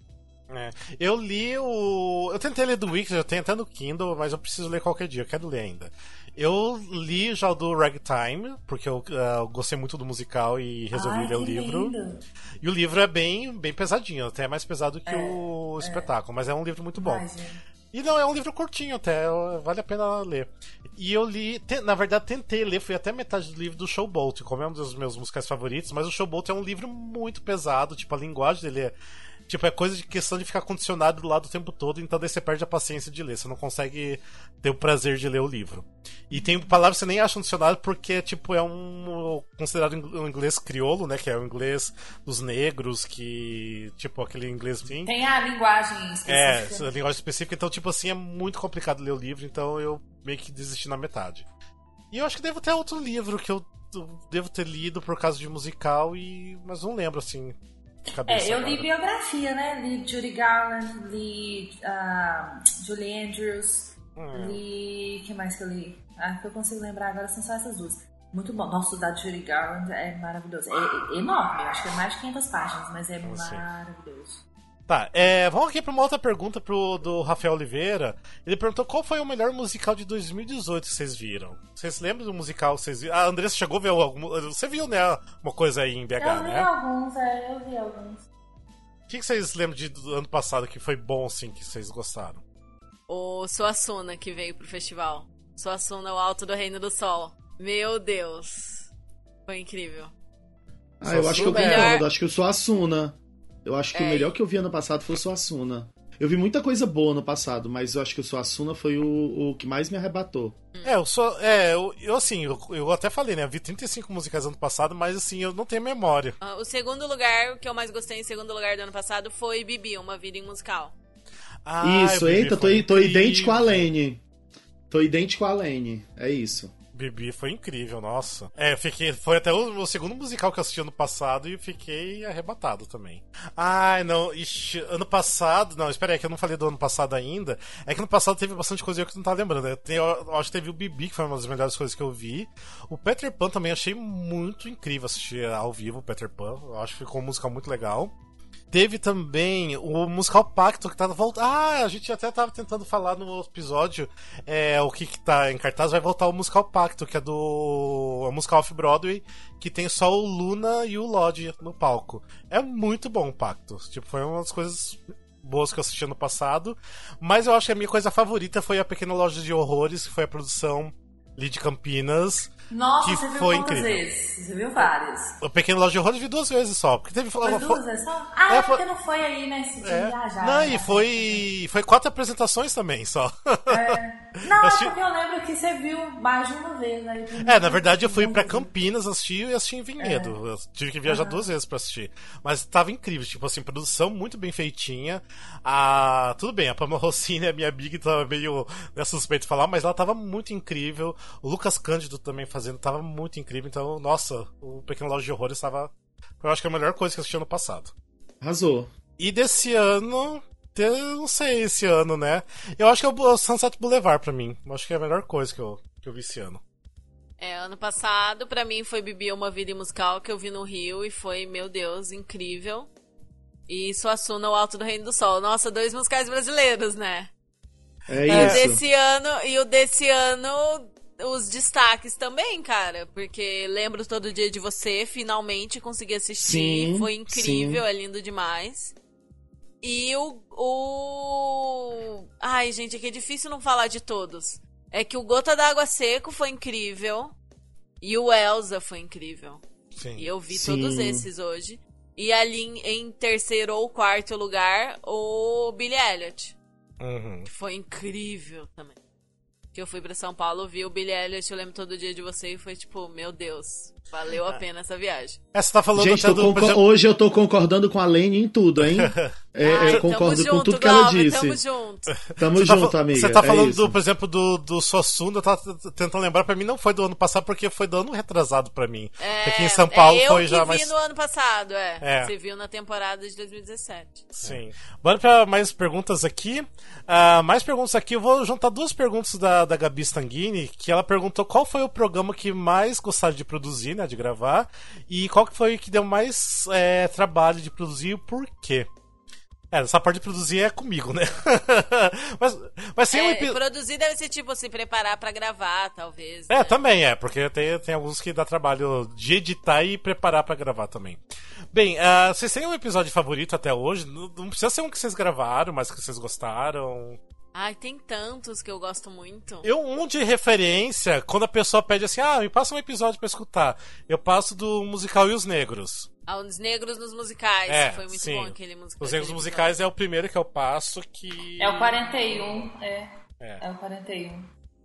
É. Eu li o. Eu tentei ler do Wix, eu tenho até no Kindle, mas eu preciso ler qualquer dia, eu quero ler ainda. Eu li já o do Ragtime, porque eu uh, gostei muito do musical e resolvi Ai, ler o livro. Lindo. E o livro é bem, bem pesadinho, até mais pesado que é, o é. espetáculo, mas é um livro muito bom. E não, é um livro curtinho até, vale a pena ler. E eu li, te, na verdade tentei ler, fui até metade do livro do Showboat, como é um dos meus musicais favoritos, mas o Showboat é um livro muito pesado, tipo, a linguagem dele é Tipo, é coisa de questão de ficar condicionado do lado o tempo todo, então daí você perde a paciência de ler, você não consegue ter o prazer de ler o livro. E tem palavras que você nem acha no dicionário porque, tipo, é um considerado um inglês crioulo, né, que é o inglês dos negros, que, tipo, aquele inglês
assim. Tem a linguagem
específica. É, a linguagem específica, então, tipo assim, é muito complicado ler o livro, então eu meio que desisti na metade. E eu acho que devo ter outro livro que eu devo ter lido por causa de musical, e mas não lembro, assim,
é, eu li biografia, né? Li Judy Garland, li uh, Julie Andrews, hum. li. que mais que eu li? Ah, que eu consigo lembrar agora são só essas duas. Muito bom. Nossa, o da Judy Garland é maravilhoso. É, é enorme, eu acho que é mais de 500 páginas, mas é maravilhoso.
Tá, é, vamos aqui para uma outra pergunta pro, do Rafael Oliveira. Ele perguntou qual foi o melhor musical de 2018 que vocês viram. Vocês lembram do musical que vocês viram? A Andressa chegou a ver algum. Você viu, né? Uma coisa aí em BH,
eu
né?
Eu vi alguns, é, eu vi alguns.
O que, que vocês lembram de, do ano passado que foi bom, assim, que vocês gostaram?
O Suassuna que veio pro festival. Suassuna, o Alto do Reino do Sol. Meu Deus. Foi incrível.
Ah, eu acho que eu melhor... acho que o Suassuna. Eu acho que é. o melhor que eu vi ano passado foi o Suassuna. Eu vi muita coisa boa no passado, mas eu acho que o Suassuna foi o, o que mais me arrebatou.
É, eu sou. É, eu, eu assim, eu, eu, até falei, né? Eu vi 35 músicas ano passado, mas assim, eu não tenho memória.
Uh, o segundo lugar, o que eu mais gostei em segundo lugar do ano passado foi Bibi, uma vida em musical.
Ah, isso, eita, tô, tô idêntico a Lane. Tô idêntico a Lane, é isso.
Bibi foi incrível, nossa. É, fiquei. Foi até o, o, segundo musical que eu assisti ano passado e fiquei arrebatado também. Ai, não. Ixi, ano passado. Não, espera aí, que eu não falei do ano passado ainda. É que ano passado teve bastante coisa que eu não tava lembrando. Eu, tenho, eu acho que teve o Bibi, que foi uma das melhores coisas que eu vi. O Peter Pan também achei muito incrível assistir ao vivo o Peter Pan. Eu acho que ficou um musical muito legal. Teve também o musical Pacto que tá voltando. Ah, a gente até tava tentando falar no episódio é, o que, que tá em cartaz. Vai voltar o musical Pacto, que é do. o musical off-Broadway, que tem só o Luna e o Lodge no palco. É muito bom o Pacto. Tipo, foi uma das coisas boas que eu assisti ano passado. Mas eu acho que a minha coisa favorita foi a Pequena Loja de Horrores, que foi a produção Lid Campinas.
Nossa,
que
você viu
foi
quantas
incrível.
vezes? Você viu várias?
O Pequeno Loja de Horrores vi duas vezes só. Porque teve.
Foi duas vezes só? Ah,
É,
é,
foi-
porque não foi aí, né? Esse dia
é.
viajar.
Não,
né?
e foi. Foi quatro apresentações também só.
É. Não,
Eu
é
assisti-
porque eu lembro que você viu mais de uma vez, né?
É, na verdade eu fui pra
Campo.
Campinas assistir e assisti em Vinhedo.
É.
Eu tive que viajar duas vezes pra assistir. Mas tava incrível, tipo assim, produção muito bem feitinha. A... Tudo bem, a Pamela Rossini é minha amiga, tava meio né, suspeito de falar, mas ela tava muito incrível. O Lucas Cândido também fazendo, tava muito incrível. Então, nossa, o Pequeno Loja de Horrores tava. Eu acho que é a melhor coisa que eu assisti ano passado.
Arrasou.
E desse ano. Eu não sei esse ano, né? Eu acho que é o Sunset Boulevard pra mim. Eu acho que é a melhor coisa que eu, que eu vi esse ano.
É, ano passado, pra mim, foi Bibi Uma Vida Musical que eu vi no Rio e foi, meu Deus, incrível. E Suassuna, O Alto do Reino do Sol. Nossa, dois musicais brasileiros, né?
É,
E o
isso.
desse ano, e o desse ano, os destaques também, cara. Porque lembro todo dia de você, finalmente consegui assistir.
Sim,
foi incrível,
sim.
é lindo demais. E o, o. Ai, gente, é que é difícil não falar de todos. É que o Gota d'Água Seco foi incrível. E o Elsa foi incrível.
Sim.
E eu vi
Sim.
todos esses hoje. E ali em, em terceiro ou quarto lugar, o Billy Elliot.
Uhum.
Que foi incrível também. Que eu fui pra São Paulo, vi o Billy Elliot, eu lembro todo dia de você e foi tipo, meu Deus, valeu a pena essa viagem.
É, você tá falando
Gente,
do, exemplo,
hoje eu tô concordando com a Lene em tudo, hein? É,
Ai,
eu concordo
tamo
com tudo
junto,
que ela
Glauber,
disse.
Tamo junto.
Tamo
Você tá
junto,
fal-
amiga.
Você tá
é
falando, do, por exemplo, do, do Suassuna, eu tava t- tentando lembrar, pra mim não foi do ano passado, porque foi do ano retrasado pra mim.
É,
Aqui em São Paulo
é eu
foi
que
já
vi
mais.
no ano passado, é.
É.
Você viu na temporada de 2017.
Sim. Bora pra mais perguntas aqui. Ah, mais perguntas aqui. Eu vou juntar duas perguntas da, da Gabi Stanguini, que ela perguntou qual foi o programa que mais gostaram de produzir, né, de gravar, e qual que foi que deu mais é, trabalho de produzir e o porquê. É, essa parte de produzir é comigo, né? mas, mas sem um
É,
epi-
produzir deve ser tipo se preparar pra gravar, talvez.
É,
né?
também é, porque tem, tem alguns que dá trabalho de editar e preparar pra gravar também. Bem, ah, vocês têm um episódio favorito até hoje? Não, não precisa ser um que vocês gravaram, mas que vocês gostaram.
Ai, tem tantos que eu gosto muito.
Eu, um de referência, quando a pessoa pede assim, ah, me passa um episódio pra escutar. Eu passo do musical E os Negros.
Ah, os negros nos musicais.
É,
Foi muito
sim.
bom aquele musical.
Os Negros Musicais é o primeiro que eu passo que.
É o 41, é.
É.
É o 41.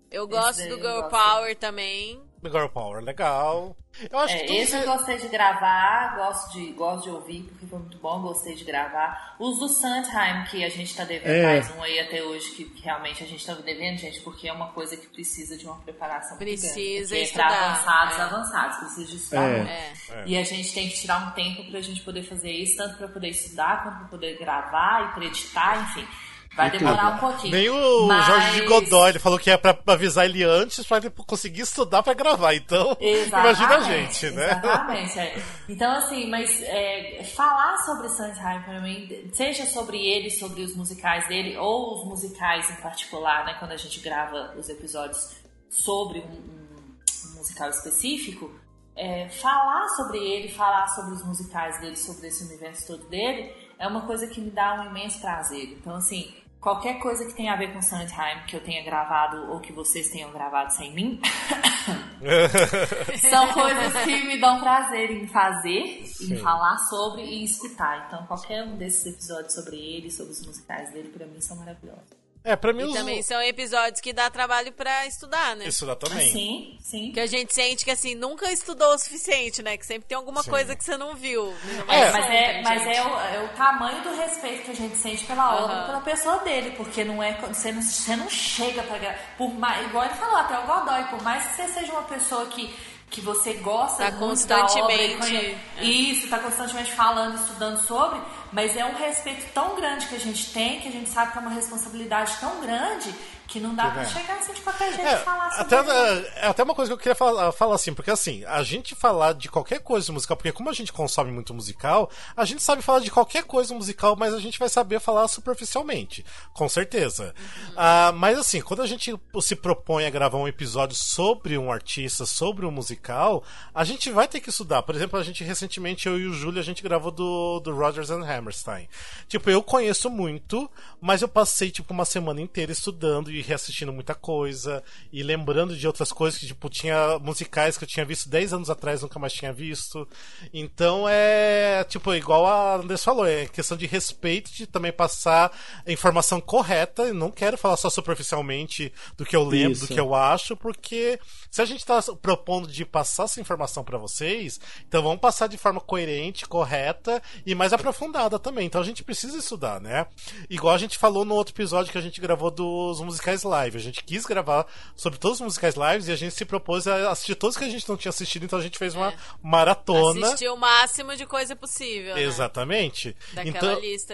Eu gosto do Girl
gosto.
Power também.
Girl Power, legal. Eu acho
É, esse eu gostei de gravar, gosto de, gosto de ouvir, porque foi muito bom, gostei de gravar. Os do Sandheim, que a gente tá devendo
É.
mais um aí até hoje, que, que realmente a gente tá devendo, gente, porque é uma coisa que precisa de uma preparação muito grande,
Precisa
porque
estudar,
É pra avançados,
é.
avançados, precisa de estudar
É.
muito.
É.
E a gente tem que tirar um tempo pra gente poder fazer isso, tanto pra poder estudar, quanto pra poder gravar e pra editar, enfim. Vai demorar um pouquinho.
Nem o
Mas-
Jorge de Godoy, ele falou que é pra avisar ele antes pra ele conseguir estudar pra gravar. Então, imagina a gente, né?
Exatamente. é. Então, assim, mas é, falar sobre Sondheim pra mim, seja sobre ele, sobre os musicais dele, ou os musicais em particular, né? Quando a gente grava os episódios sobre um, um- um musical específico, é, falar sobre ele, falar sobre os musicais dele, sobre esse universo todo dele, é uma coisa que me dá um imenso prazer. Então, assim, qualquer coisa que tenha a ver com Sondheim, que eu tenha gravado ou que vocês tenham gravado sem mim, são coisas que me dão prazer em fazer,
Sim.
em falar sobre e escutar. Então, qualquer um desses episódios sobre ele, sobre os musicais dele, pra mim são maravilhosos.
É, pra mim
E
os...
também são episódios que dá trabalho pra estudar, né?
Estudar também.
Sim, sim.
Que a gente sente que assim, nunca estudou o suficiente, né? Que sempre tem alguma
Sim.
coisa que você não viu. Não
É,
Mas, é, mas é, o, é o tamanho do respeito que a gente sente pela obra
Aham.
e pela pessoa dele, porque não é você não, você não chega pra por mais igual ele falou até o Godoy, por mais que você seja uma pessoa que que você gosta
Tá
obra e
constantemente,
conhe-
é.
isso, tá constantemente falando, estudando sobre, mas é um respeito tão grande que a gente tem, que a gente sabe que é uma responsabilidade tão grande que não dá pra
É.
chegar assim de qualquer jeito
É,
e falar sobre
até,
ele.
é até uma coisa que eu queria falar, falar assim, porque assim, a gente falar de qualquer coisa musical, porque como a gente consome muito musical, a gente sabe falar de qualquer coisa musical, mas a gente vai saber falar superficialmente, com certeza. Ah, mas assim, quando a gente se propõe a gravar um episódio sobre um artista, sobre um musical, a gente vai ter que estudar. Por exemplo, a gente recentemente, eu e o Júlio, a gente gravou do, do Rodgers and Hammerstein. Tipo, eu conheço muito, mas eu passei, tipo, uma semana inteira estudando e reassistindo muita coisa, e lembrando de outras coisas que, tipo, tinha musicais que eu tinha visto 10 anos atrás, nunca mais tinha visto. Então é, tipo, igual a Andrés falou, é questão de respeito, de também passar a informação correta, e não quero falar só superficialmente do que eu lembro, Isso. do que eu acho, porque se a gente tá propondo de passar essa informação para vocês, então vamos passar de forma coerente, correta e mais aprofundada também. Então a gente precisa estudar, né? Igual a gente falou no outro episódio que a gente gravou dos musicais live. A gente quis gravar sobre todos os musicais lives e a gente se propôs a assistir todos que a gente não tinha assistido, então a gente fez uma é. maratona.
Assistir o máximo de coisa possível. Né?
Exatamente.
Daquela então, lista.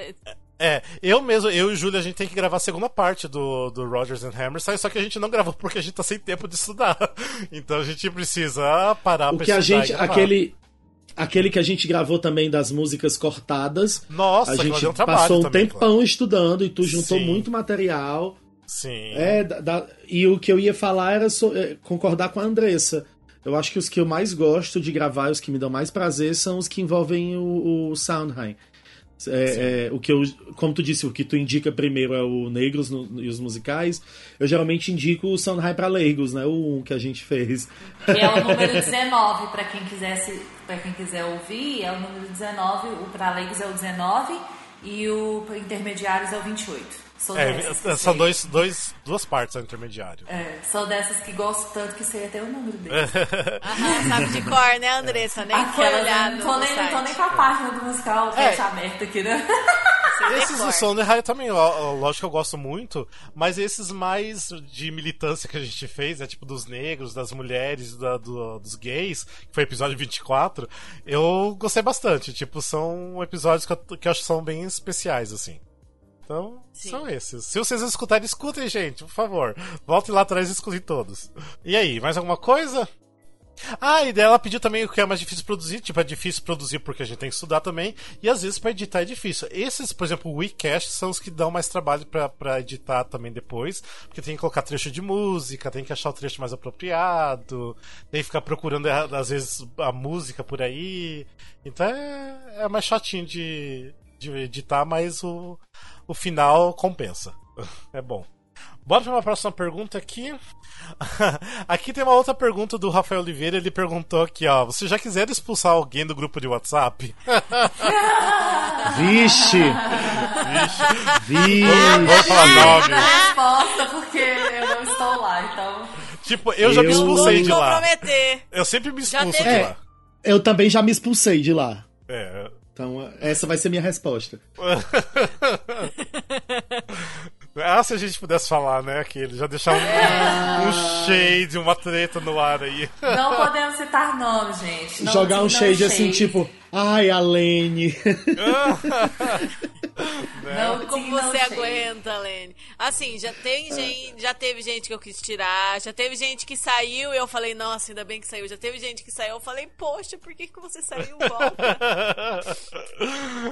É, eu mesmo, eu e o Júlio, a gente tem que gravar a segunda parte do, do Rogers and Hammerstein, só que a gente não gravou porque a gente tá sem tempo de estudar. Então a gente precisa parar
o
pra
que a gente, aquele Aquele que a gente gravou também das músicas cortadas.
Nossa,
a gente
um
passou um
também,
tempão claro. estudando e tu juntou Sim. muito material.
Sim.
É, da, da, e o que eu ia falar era so, é, concordar com a Andressa. Eu acho que os que eu mais gosto de gravar, os que me dão mais prazer, são os que envolvem o, o Soundheim. É, é, o que eu, como tu disse, o que tu indica primeiro é o Negros no, e os musicais. Eu geralmente indico o Soundhigh para leigos, né? O 1 que a gente fez.
Que é o número 19 para quem quisesse, para quem quiser ouvir, é o número 19, o para leigos é o 19 e o para intermediários é o 28.
Sou é, são dois, dois, duas partes ao intermediário.
É, sou dessas que gosto tanto que sei até o número dele.
Aham, sabe de cor, né, Andressa? Nem Aquela, olhar
não tô nem, não tô nem com a página do musical é. aberta aqui, né?
Esses do Sonderheim também, lógico que eu gosto muito, mas esses mais de militância que a gente fez, é tipo dos negros, das mulheres, da, do, dos gays, que foi episódio 24, eu gostei bastante. Tipo, são episódios que eu, que eu acho que são bem especiais, assim. Então, Sim. são esses. Se vocês escutarem, escutem, gente, por favor. Voltem lá atrás e escutem todos. E aí, mais alguma coisa? Ah, e ela pediu também o que é mais difícil produzir. Tipo, é difícil produzir porque a gente tem que estudar também. E às vezes para editar é difícil. Esses, por exemplo, o WeCast são os que dão mais trabalho para editar também depois. Porque tem que colocar trecho de música, tem que achar o trecho mais apropriado, tem que ficar procurando, às vezes, a música por aí. Então é, é mais chatinho de, de editar, mas o, o final compensa. É bom. Bora para uma próxima pergunta aqui. aqui tem uma outra pergunta do Rafael Oliveira. Ele perguntou aqui, ó. Você já quiser expulsar alguém do grupo de WhatsApp?
Vixe!
Vixe!
Vixe!
Vamos falar nome.
resposta porque eu não estou lá, então.
Tipo, eu já eu... me expulsei de lá. Eu sempre me expulso de lá.
Eu também já me expulsei de lá.
É,
então, essa vai ser minha resposta.
ah, se a gente pudesse falar, né? Aquele, já deixar um, é... um shade, uma treta no ar aí.
Não podemos citar nomes, gente. Não
Jogar um shade, shade assim, tipo, ai, a Lene.
Não, como você aguenta, Lene? Assim, já tem gente, já teve gente que eu quis tirar, já teve gente que saiu e eu falei, nossa, ainda bem que saiu. Já teve gente que saiu, eu falei, poxa, por que, que você saiu? Volta.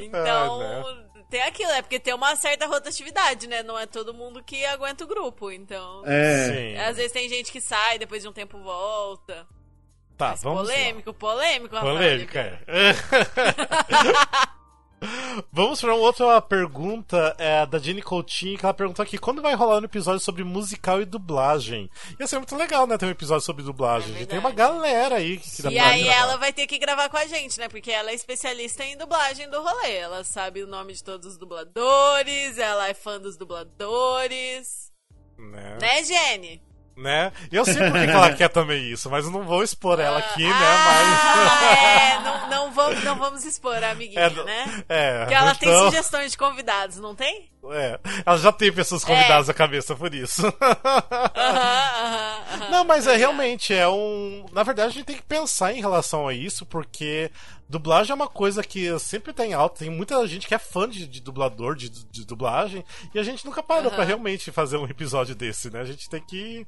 então, ah, né? tem aquilo, é porque tem uma certa rotatividade, né? Não é todo mundo que aguenta o grupo, então.
É.
Sim.
Às vezes tem gente que sai, depois de um tempo volta.
Tá, Mas vamos
polêmico,
lá.
polêmico,
Polêmico, é. Vamos para uma outra pergunta é, da Jenny Coutinho, que ela perguntou aqui: quando vai rolar um episódio sobre musical e dublagem? Ia ser muito legal, né? Ter um episódio sobre dublagem. É tem uma galera aí que
dá E aí gravar. ela vai ter que gravar com a gente, né? Porque ela é especialista em dublagem do rolê. Ela sabe o nome de todos os dubladores, ela é fã dos dubladores.
Né,
né Jenny?
Né? Eu sei porque que ela quer também isso, mas não vou expor ela aqui,
ah,
né?
Mas... É, não, não, vamos, não vamos expor a amiguinha, é, né?
É.
Porque ela então... tem sugestões de convidados, não tem?
É, ela já tem pessoas convidadas é. na cabeça por isso. não, mas é realmente, é um. Na verdade, a gente tem que pensar em relação a isso, porque dublagem é uma coisa que sempre tem alta. Tem muita gente que é fã de, de dublador, de, de, dublagem, e a gente nunca parou uhum. para realmente fazer um episódio desse, né? A gente tem que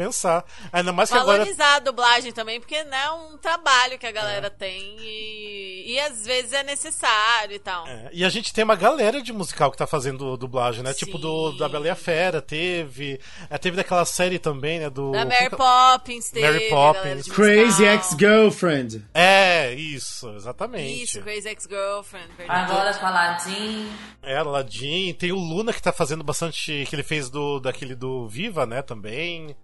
pensar. Ainda mais que agora.
Valorizar a dublagem também, porque né, é um trabalho que a galera tem e, e às vezes é necessário e tal.
É, e a gente tem uma galera de musical que tá fazendo dublagem, né? Tipo do
Sim.
da Bela e a Fera, teve. é, teve daquela série também, né? Do.
Da Mary Poppins teve.
Mary
a
Poppins.
Crazy. Ex-Girlfriend.
É, isso, exatamente.
Isso, Crazy Ex-Girlfriend.
Agora com Aladdin.
É, Aladdin, tem o Luna que tá fazendo bastante. que ele fez do daquele do Viva, né, também.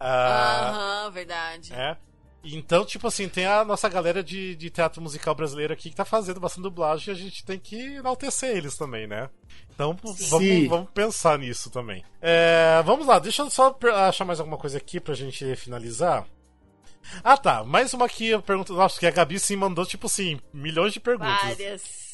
Ah,
Aham, verdade.
É. Então, tipo assim, tem a nossa galera de, de teatro musical brasileiro aqui que tá fazendo bastante dublagem e a gente tem que enaltecer eles também, né? Então vamos, vamos pensar nisso também. É, vamos lá, deixa eu só achar mais alguma coisa aqui pra gente finalizar. Ah tá, mais uma aqui, eu pergunto. Nossa, que a Gabi sim mandou, tipo assim, milhões de perguntas.
Várias.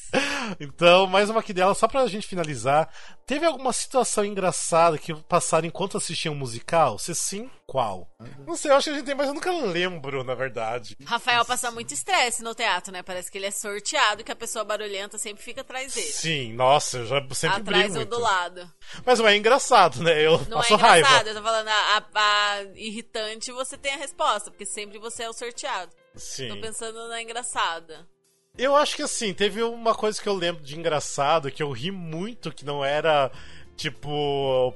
Então, mais uma aqui dela, só pra gente finalizar. Teve alguma situação engraçada que passaram enquanto assistiam um musical? Se sim, qual? Não sei, eu acho que a gente tem, mas eu nunca lembro, na verdade.
Rafael passa muito estresse no teatro, né? Parece que ele é sorteado, que a pessoa barulhenta sempre fica atrás dele.
Sim, nossa, eu já sempre
Atrás ou do lado.
Mas não é engraçado, né? Eu
Não
passo
é engraçado,
raiva.
eu tô falando, a, a- a irritante você tem a resposta, porque sempre você é o sorteado. Tô
Sim.
pensando na engraçada.
Eu acho que assim, teve uma coisa que eu lembro de engraçado, que eu ri muito, que não era, tipo,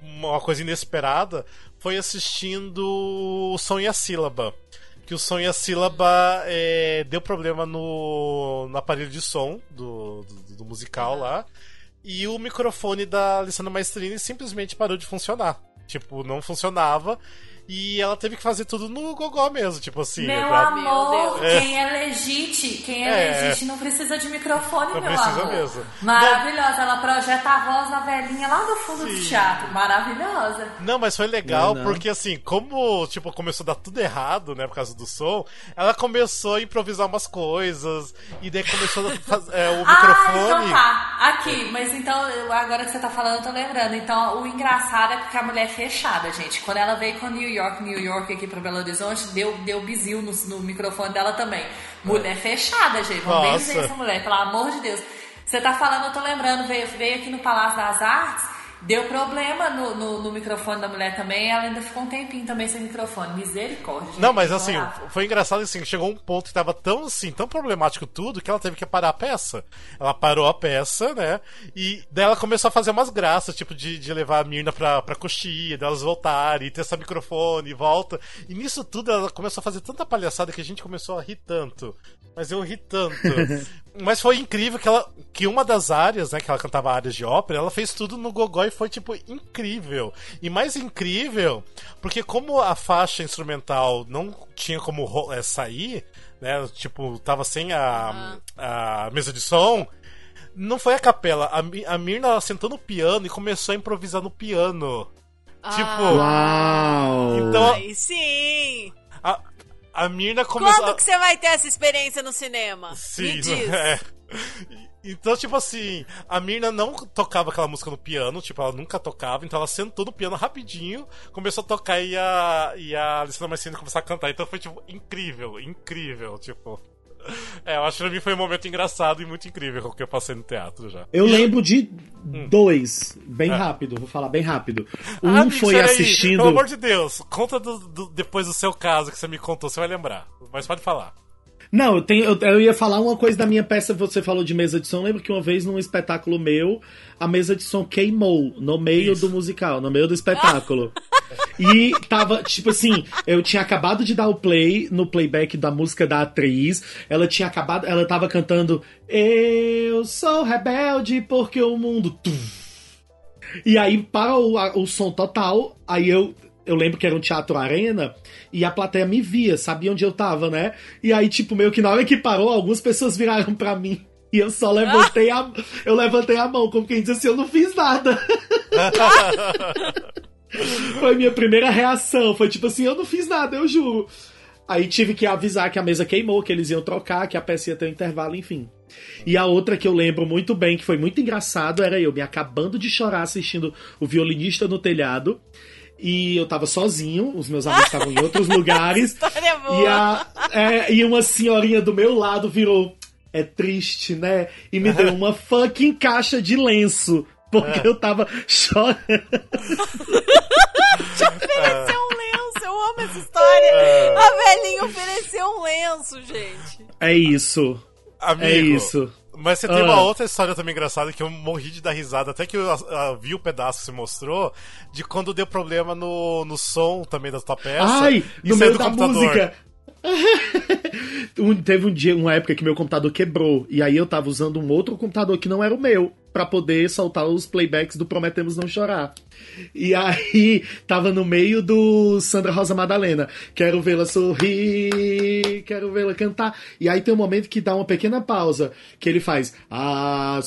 uma coisa inesperada, foi assistindo o Som e a Sílaba. Que o Som e a Sílaba é, deu problema no, no aparelho de som do, do, do musical lá. E o microfone da Alessandra Maestrini simplesmente parou de funcionar. Tipo, não funcionava. E ela teve que fazer tudo no gogó mesmo, tipo assim.
Meu
pra-
amor,
Meu
quem é legite, quem é,
É.
legite não precisa de microfone,
Não
meu
precisa
amor.
mesmo.
Maravilhosa, ela projeta a voz da velhinha lá no fundo do
Sim.
teatro. Maravilhosa.
Não, mas foi legal
Não, não.
porque assim, como tipo começou a dar tudo errado, né, por causa do som, ela começou a improvisar umas coisas e daí começou a fazer é, o
Ah,
microfone.
então tá. Aqui, mas então, agora que você tá falando, eu tô lembrando. Então, o engraçado é porque a mulher é fechada, gente. Quando ela veio com New York, New York aqui pra Belo Horizonte, deu, deu bizil no, no microfone dela também. Mulher fechada, gente. Vamos dizer essa mulher, pelo amor de Deus. Você tá falando, eu tô lembrando, veio, veio aqui no Palácio das Artes, deu problema no, no, no microfone da mulher também, ela ainda ficou um tempinho também sem microfone. Misericórdia.
Não, mas assim, foi engraçado assim, chegou um ponto que tava tão assim, tão problemático tudo, que ela teve que parar a peça. Ela parou a peça, né? E daí ela começou a fazer umas graças, tipo, de, de levar a Mirna pra, pra coxia, delas voltarem, testar microfone, e volta. E nisso tudo ela começou a fazer tanta palhaçada que a gente começou a rir tanto. Mas eu ri tanto. Mas foi incrível que ela. Que uma das áreas, né, que ela cantava áreas de ópera, ela fez tudo no gogó e foi, tipo, incrível. E mais incrível, porque como a faixa instrumental não tinha como eh, sair, né? Tipo, tava sem a, a mesa de som. Não foi a capela. A, a Mirna ela sentou no piano e começou a improvisar no piano. Tipo,
Uau!
Então-
Aí sim!
a, a Mirna começou.
Quando que você vai ter essa experiência no cinema? Me diz.
é. Então, tipo assim, a Mirna não tocava aquela música no piano, tipo, ela nunca tocava, então ela sentou no piano rapidinho, começou a tocar e a, e a Alessandra Marcini começou a cantar. Então foi, tipo, incrível, incrível, tipo. É, eu acho que pra mim foi um momento engraçado e muito incrível que eu passei no teatro já.
Eu lembro de
Hum.
dois, bem rápido, vou falar bem rápido. Um
Ah,
foi assistindo.
Pelo amor de Deus, conta do- do- depois do seu caso que você me contou, você vai lembrar. Mas pode falar.
Não, eu, tenho, eu, eu ia falar uma coisa da minha peça, você falou de mesa de som. Lembro que uma vez num espetáculo meu, a mesa de som queimou no meio
Isso.
do musical, no meio do espetáculo. e tava, tipo assim, eu tinha acabado de dar o play no playback da música da atriz. Ela tinha acabado, ela tava cantando Eu sou rebelde porque o mundo. E aí, para o, o som total, aí eu. Eu lembro que era um teatro arena e a plateia me via, sabia onde eu tava, né? E aí, tipo, meio que na hora que parou, algumas pessoas viraram pra mim. E eu só levantei a, eu levantei a mão, como quem disse assim, eu não fiz nada. foi minha primeira reação. Foi tipo assim, eu não fiz nada, eu juro. Aí tive que avisar que a mesa queimou, que eles iam trocar, que a peça ia ter um intervalo, enfim. E a outra que eu lembro muito bem, que foi muito engraçado, era eu me acabando de chorar assistindo o violinista no telhado. E eu tava sozinho, os meus amigos estavam em outros lugares.
História boa.
E, a, é, e uma senhorinha do meu lado virou. É triste, né? E me deu uma fucking caixa de lenço. Porque eu tava chorando.
Te ofereceu um lenço, eu amo essa história.
É.
A velhinha ofereceu um lenço, gente.
É isso.
Amigo,
É isso.
Mas você tem
Ah.
uma outra história também engraçada que eu morri de dar risada, até que eu ah, vi o pedaço que você mostrou, de quando deu problema no, no som também da tua peça.
Ai,
e
no meio da
computador.
música. Um- teve um dia, uma época que meu computador quebrou. E aí eu tava usando um outro computador que não era o meu. Pra poder soltar os playbacks do Prometemos Não Chorar. E aí, tava no meio do Sandra Rosa Madalena. Quero vê-la sorrir, quero vê-la cantar. E aí tem um momento que dá uma pequena pausa. Que ele faz. A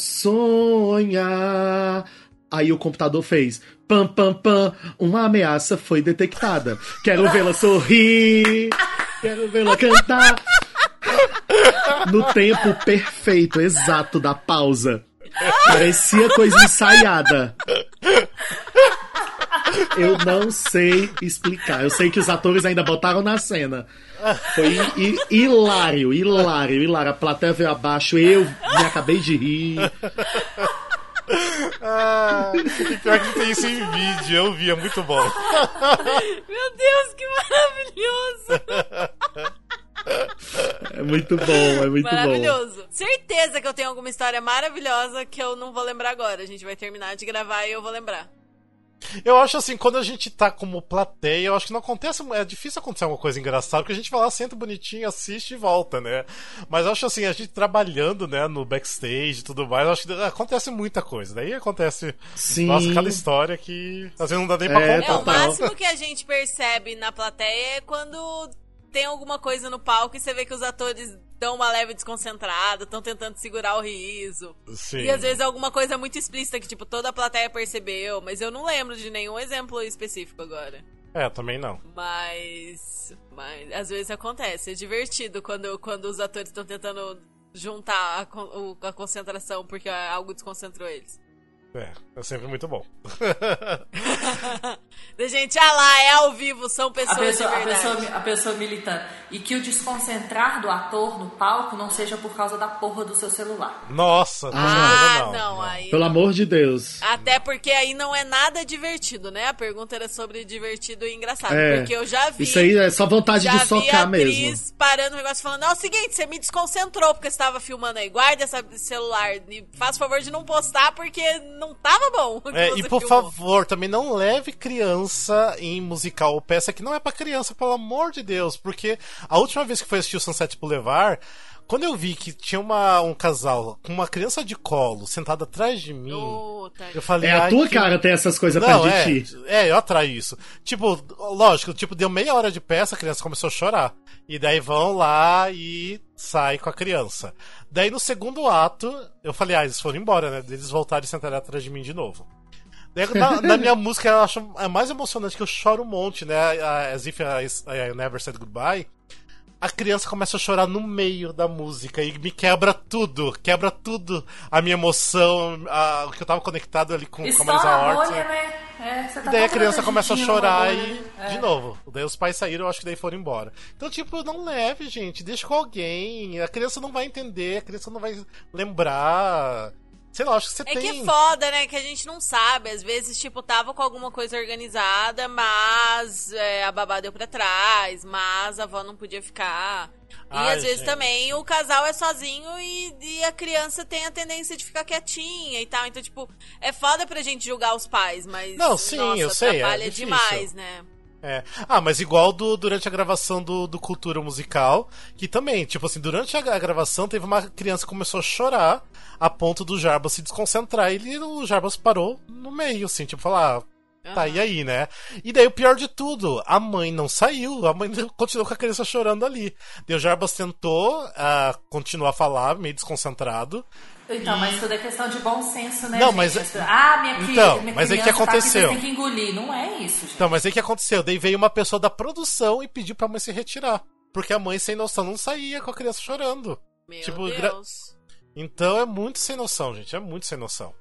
sonhar. Aí o computador fez. Pam, pam, pam. Uma ameaça foi detectada. Quero vê-la sorrir. Quero vê-la cantar. No tempo perfeito, exato da pausa. Parecia coisa ensaiada. Eu não sei explicar. Eu sei que os atores ainda botaram na cena. Foi hi- hilário, hilário, hilário. A plateia veio abaixo, eu me acabei de rir.
Ah, e pior que tem isso em vídeo, eu vi, é muito bom.
Meu Deus, que maravilhoso.
É muito bom, é muito bom.
Maravilhoso. Certeza que eu tenho alguma história maravilhosa que eu não vou lembrar agora. A gente vai terminar de gravar e eu vou lembrar.
Eu acho assim, quando a gente tá como plateia, eu acho que não acontece. É difícil acontecer alguma coisa engraçada, porque a gente vai lá, senta bonitinho, assiste e volta, né? Mas eu acho assim, a gente trabalhando, né, no backstage e tudo mais, eu acho que acontece muita coisa. Daí acontece.
Sim.
Nossa, cada história que às vezes não dá nem pra
É,
contar.
É, o máximo que a gente percebe na plateia é quando tem alguma coisa no palco e você vê que os atores dão uma leve desconcentrada, estão tentando segurar o riso.
Sim.
E às vezes é alguma coisa muito explícita que, tipo, toda a plateia percebeu, mas eu não lembro de nenhum exemplo específico agora.
É, também não.
Mas. Mas às vezes acontece. É divertido quando, quando os atores estão tentando juntar a, a concentração porque algo desconcentrou eles.
É, é sempre muito bom.
Da gente, ah lá, é ao vivo, são
A
pessoas
pessoa,
de
a,
verdade.
pessoa, a pessoa militando. E que o desconcentrar do ator no palco não seja por causa da porra do seu celular.
Nossa,
Ah,
não,
não, aí.
Pelo amor de Deus.
Até porque aí não é nada divertido, né? A pergunta era sobre divertido e engraçado.
É,
porque eu já vi.
Isso aí é só vontade de
vi
socar mesmo.
parando o negócio falando: Não, é o seguinte, você me desconcentrou porque você tava filmando aí. Guarda esse celular. E faz o favor de não postar porque não tava bom.
É, e por
filmou."
favor, também não leve criança em musical ou peça que não é pra criança, pelo amor de Deus. Porque a última vez que foi assistir o Sunset Boulevard, quando eu vi que tinha uma, um casal com uma criança de colo sentada atrás de mim,
Ô, tá.
eu falei.
É a
"Ai,
tua
que-
cara ter essas coisas
Não,
perto
é,
de ti.
é, eu atraio isso. Tipo, lógico, tipo, deu meia hora de peça, a criança começou a chorar. E daí vão lá e sai com a criança. Daí no segundo ato, eu falei, ah, eles foram embora, né? Eles voltaram e sentaram atrás de mim de novo. Na, na minha música, eu acho é mais emocionante que eu choro um monte, né? As if I, I Never Said Goodbye. A criança começa a chorar no meio da música e me quebra tudo, quebra tudo. A minha emoção, a- o que eu tava conectado ali com, com a Marisa Hort.
né? É, tá
E daí a criança começa a chorar e.
né?
De
É.
novo. Daí os pais saíram, eu acho que daí foram embora. Então, tipo, não leve, gente. Deixa com alguém. A criança não vai entender, a criança não vai lembrar. Sei lá, acho que você
É
tem.
que é foda, né? Que a gente não sabe. Às vezes, tipo, tava com alguma coisa organizada, mas é, a babá deu pra trás, mas a avó não podia ficar. E
Ai,
às vezes
gente.
também o casal é sozinho e, e a criança tem a tendência de ficar quietinha e tal. Então, tipo, é foda pra gente julgar os pais, mas.
Não, sim,
nossa,
eu sei, é
Trabalha
difícil.
demais, né?
É. Ah, mas igual do, durante a gravação do, do Cultura Musical, que também, tipo assim, durante a, gravação teve uma criança que começou a chorar a ponto do Jarbas se desconcentrar e ele, o Jarbas parou no meio, assim, tipo, falar. Tá, e aí, né? E daí o pior de tudo, a mãe não saiu, a mãe continuou com a criança chorando ali. Daí o Jarbas tentou ah, continuar a falar, meio desconcentrado.
Então, mas tudo é questão de bom senso, né?
Não,
gente?
mas-
As- Ah, minha filha,
Então,
minha
mas aí que
tá aqui,
aconteceu?
vocês têm que engolir. Não é isso, gente.
Então, mas aí o que aconteceu? Daí veio uma pessoa da produção e pediu pra mãe se retirar. Porque a mãe, sem noção, não saía com a criança chorando.
Meu
Tipo, gra-
Deus.
Então é muito sem noção, gente. É muito sem noção.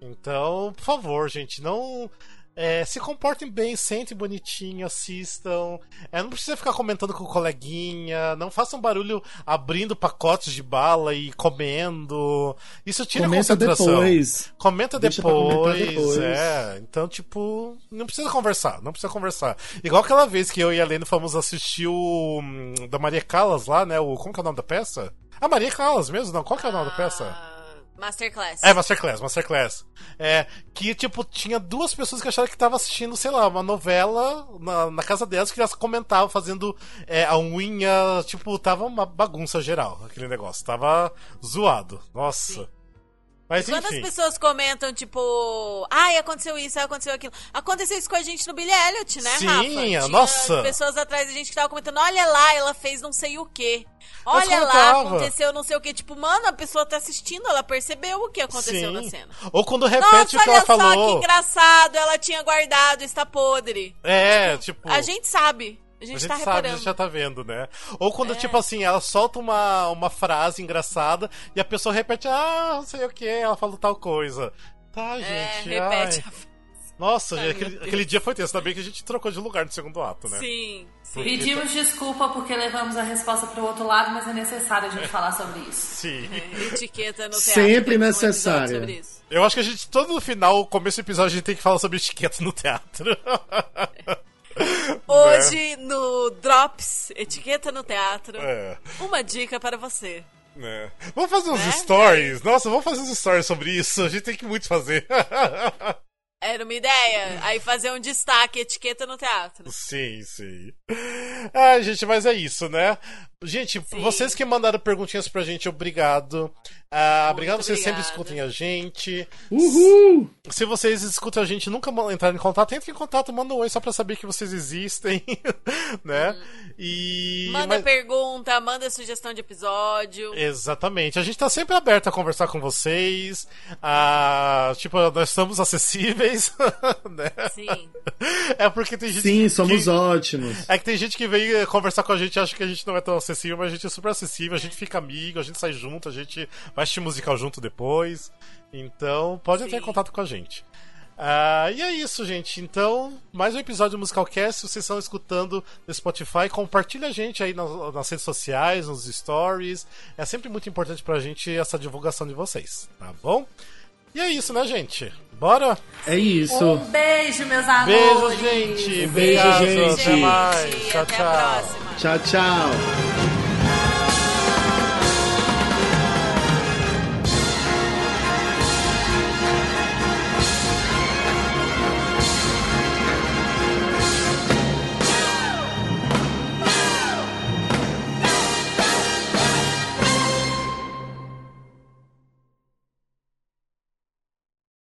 Então, por favor, gente, não. É, se comportem bem, sentem bonitinho, assistam. É, não precisa ficar comentando com o coleguinha. Não façam barulho abrindo pacotes de bala e comendo. Isso tira
Comenta
a concentração.
depois.
Comenta depois,
depois.
É, então, tipo, não precisa conversar, não precisa conversar. Igual aquela vez que eu e a Lene fomos assistir o hum, da Maria Callas lá, né? O, como que é o nome da peça? A Maria Callas mesmo, não? Qual que é o nome da peça?
Masterclass.
É, Masterclass, Masterclass. É, que, tipo, tinha duas pessoas que acharam que tava assistindo, sei lá, uma novela na, na casa delas que elas comentavam fazendo é, a unha, tipo, tava uma bagunça geral, aquele negócio. Tava zoado. Nossa. Mas
Quando as
enfim.
pessoas comentam, tipo, ai, aconteceu isso, ai, aconteceu aquilo. Aconteceu isso com a gente no Billy Elliot, né,
Sim,
Rafa? Tinha
nossa.
pessoas atrás da gente que tava comentando, olha lá, ela fez não sei o quê. Olha lá, aconteceu não sei o quê. Tipo, mano, a pessoa tá assistindo, ela percebeu o que aconteceu na
Sim.
cena.
Ou quando repete
Nossa,
o que
olha
ela
só que
falou.
engraçado, ela tinha guardado, está podre.
É, tipo.
A gente sabe, a gente,
A gente
tá
sabe, a
reparando.
gente já tá vendo, né? Ou quando,
É.
tipo assim, ela solta uma, uma frase engraçada e a pessoa repete, ah, não sei o que, ela falou tal coisa. Tá,
É,
gente.
repete.
ai. Nossa,
Ai,
aquele, aquele dia foi tenso. Ainda bem que a gente trocou de lugar no segundo ato, né?
Sim, sim.
Pedimos desculpa porque levamos a resposta pro outro lado, mas é necessário a gente falar sobre isso.
Sim.
É, etiqueta no teatro.
Sempre
temos um.
Eu acho que a gente, todo no final, começo do episódio, a gente tem que falar sobre etiqueta no teatro.
Hoje, no Drops, etiqueta no teatro,
É.
uma dica para você.
É. Vamos fazer uns
Né?
stories. Nossa, vamos fazer uns stories sobre isso. A gente tem que muito fazer.
Era uma ideia. Aí fazer um destaque, etiqueta no teatro.
Sim, sim. Ah, gente, mas é isso, né? Gente,
Sim.
vocês que mandaram perguntinhas pra gente, obrigado. Ah, obrigado, vocês sempre
obrigada.
escutem a gente.
Uhul!
Se vocês escutam a gente e nunca entraram em contato, entre em contato, manda um oi só pra saber que vocês existem, né? E.
Manda
mas-
pergunta, manda sugestão de episódio.
Exatamente. A gente tá sempre aberto a conversar com vocês. Ah, tipo, nós estamos acessíveis, né?
Sim.
É porque tem gente
Sim,
que-
somos
que...
ótimos.
É que tem gente que vem conversar com a gente e acha que a gente não é tão acessível, mas a gente é super acessível, a gente fica amigo, a gente sai junto, a gente vai assistir musical junto depois. Então, pode entrar em contato com a gente. Ah, e é isso, gente. Então, mais um episódio do Musicalcast. Se vocês estão escutando no Spotify, compartilha a gente aí nas, nas redes sociais, nos stories. É sempre muito importante pra gente essa divulgação de vocês, tá bom? E é isso, né, gente? Bora?
É isso.
Um beijo, meus
Beijo,
amores.
gente!
Um beijo,
Obrigado,
gente.
Até mais. Tchau,
Até
tchau.
a próxima.
Tchau, tchau.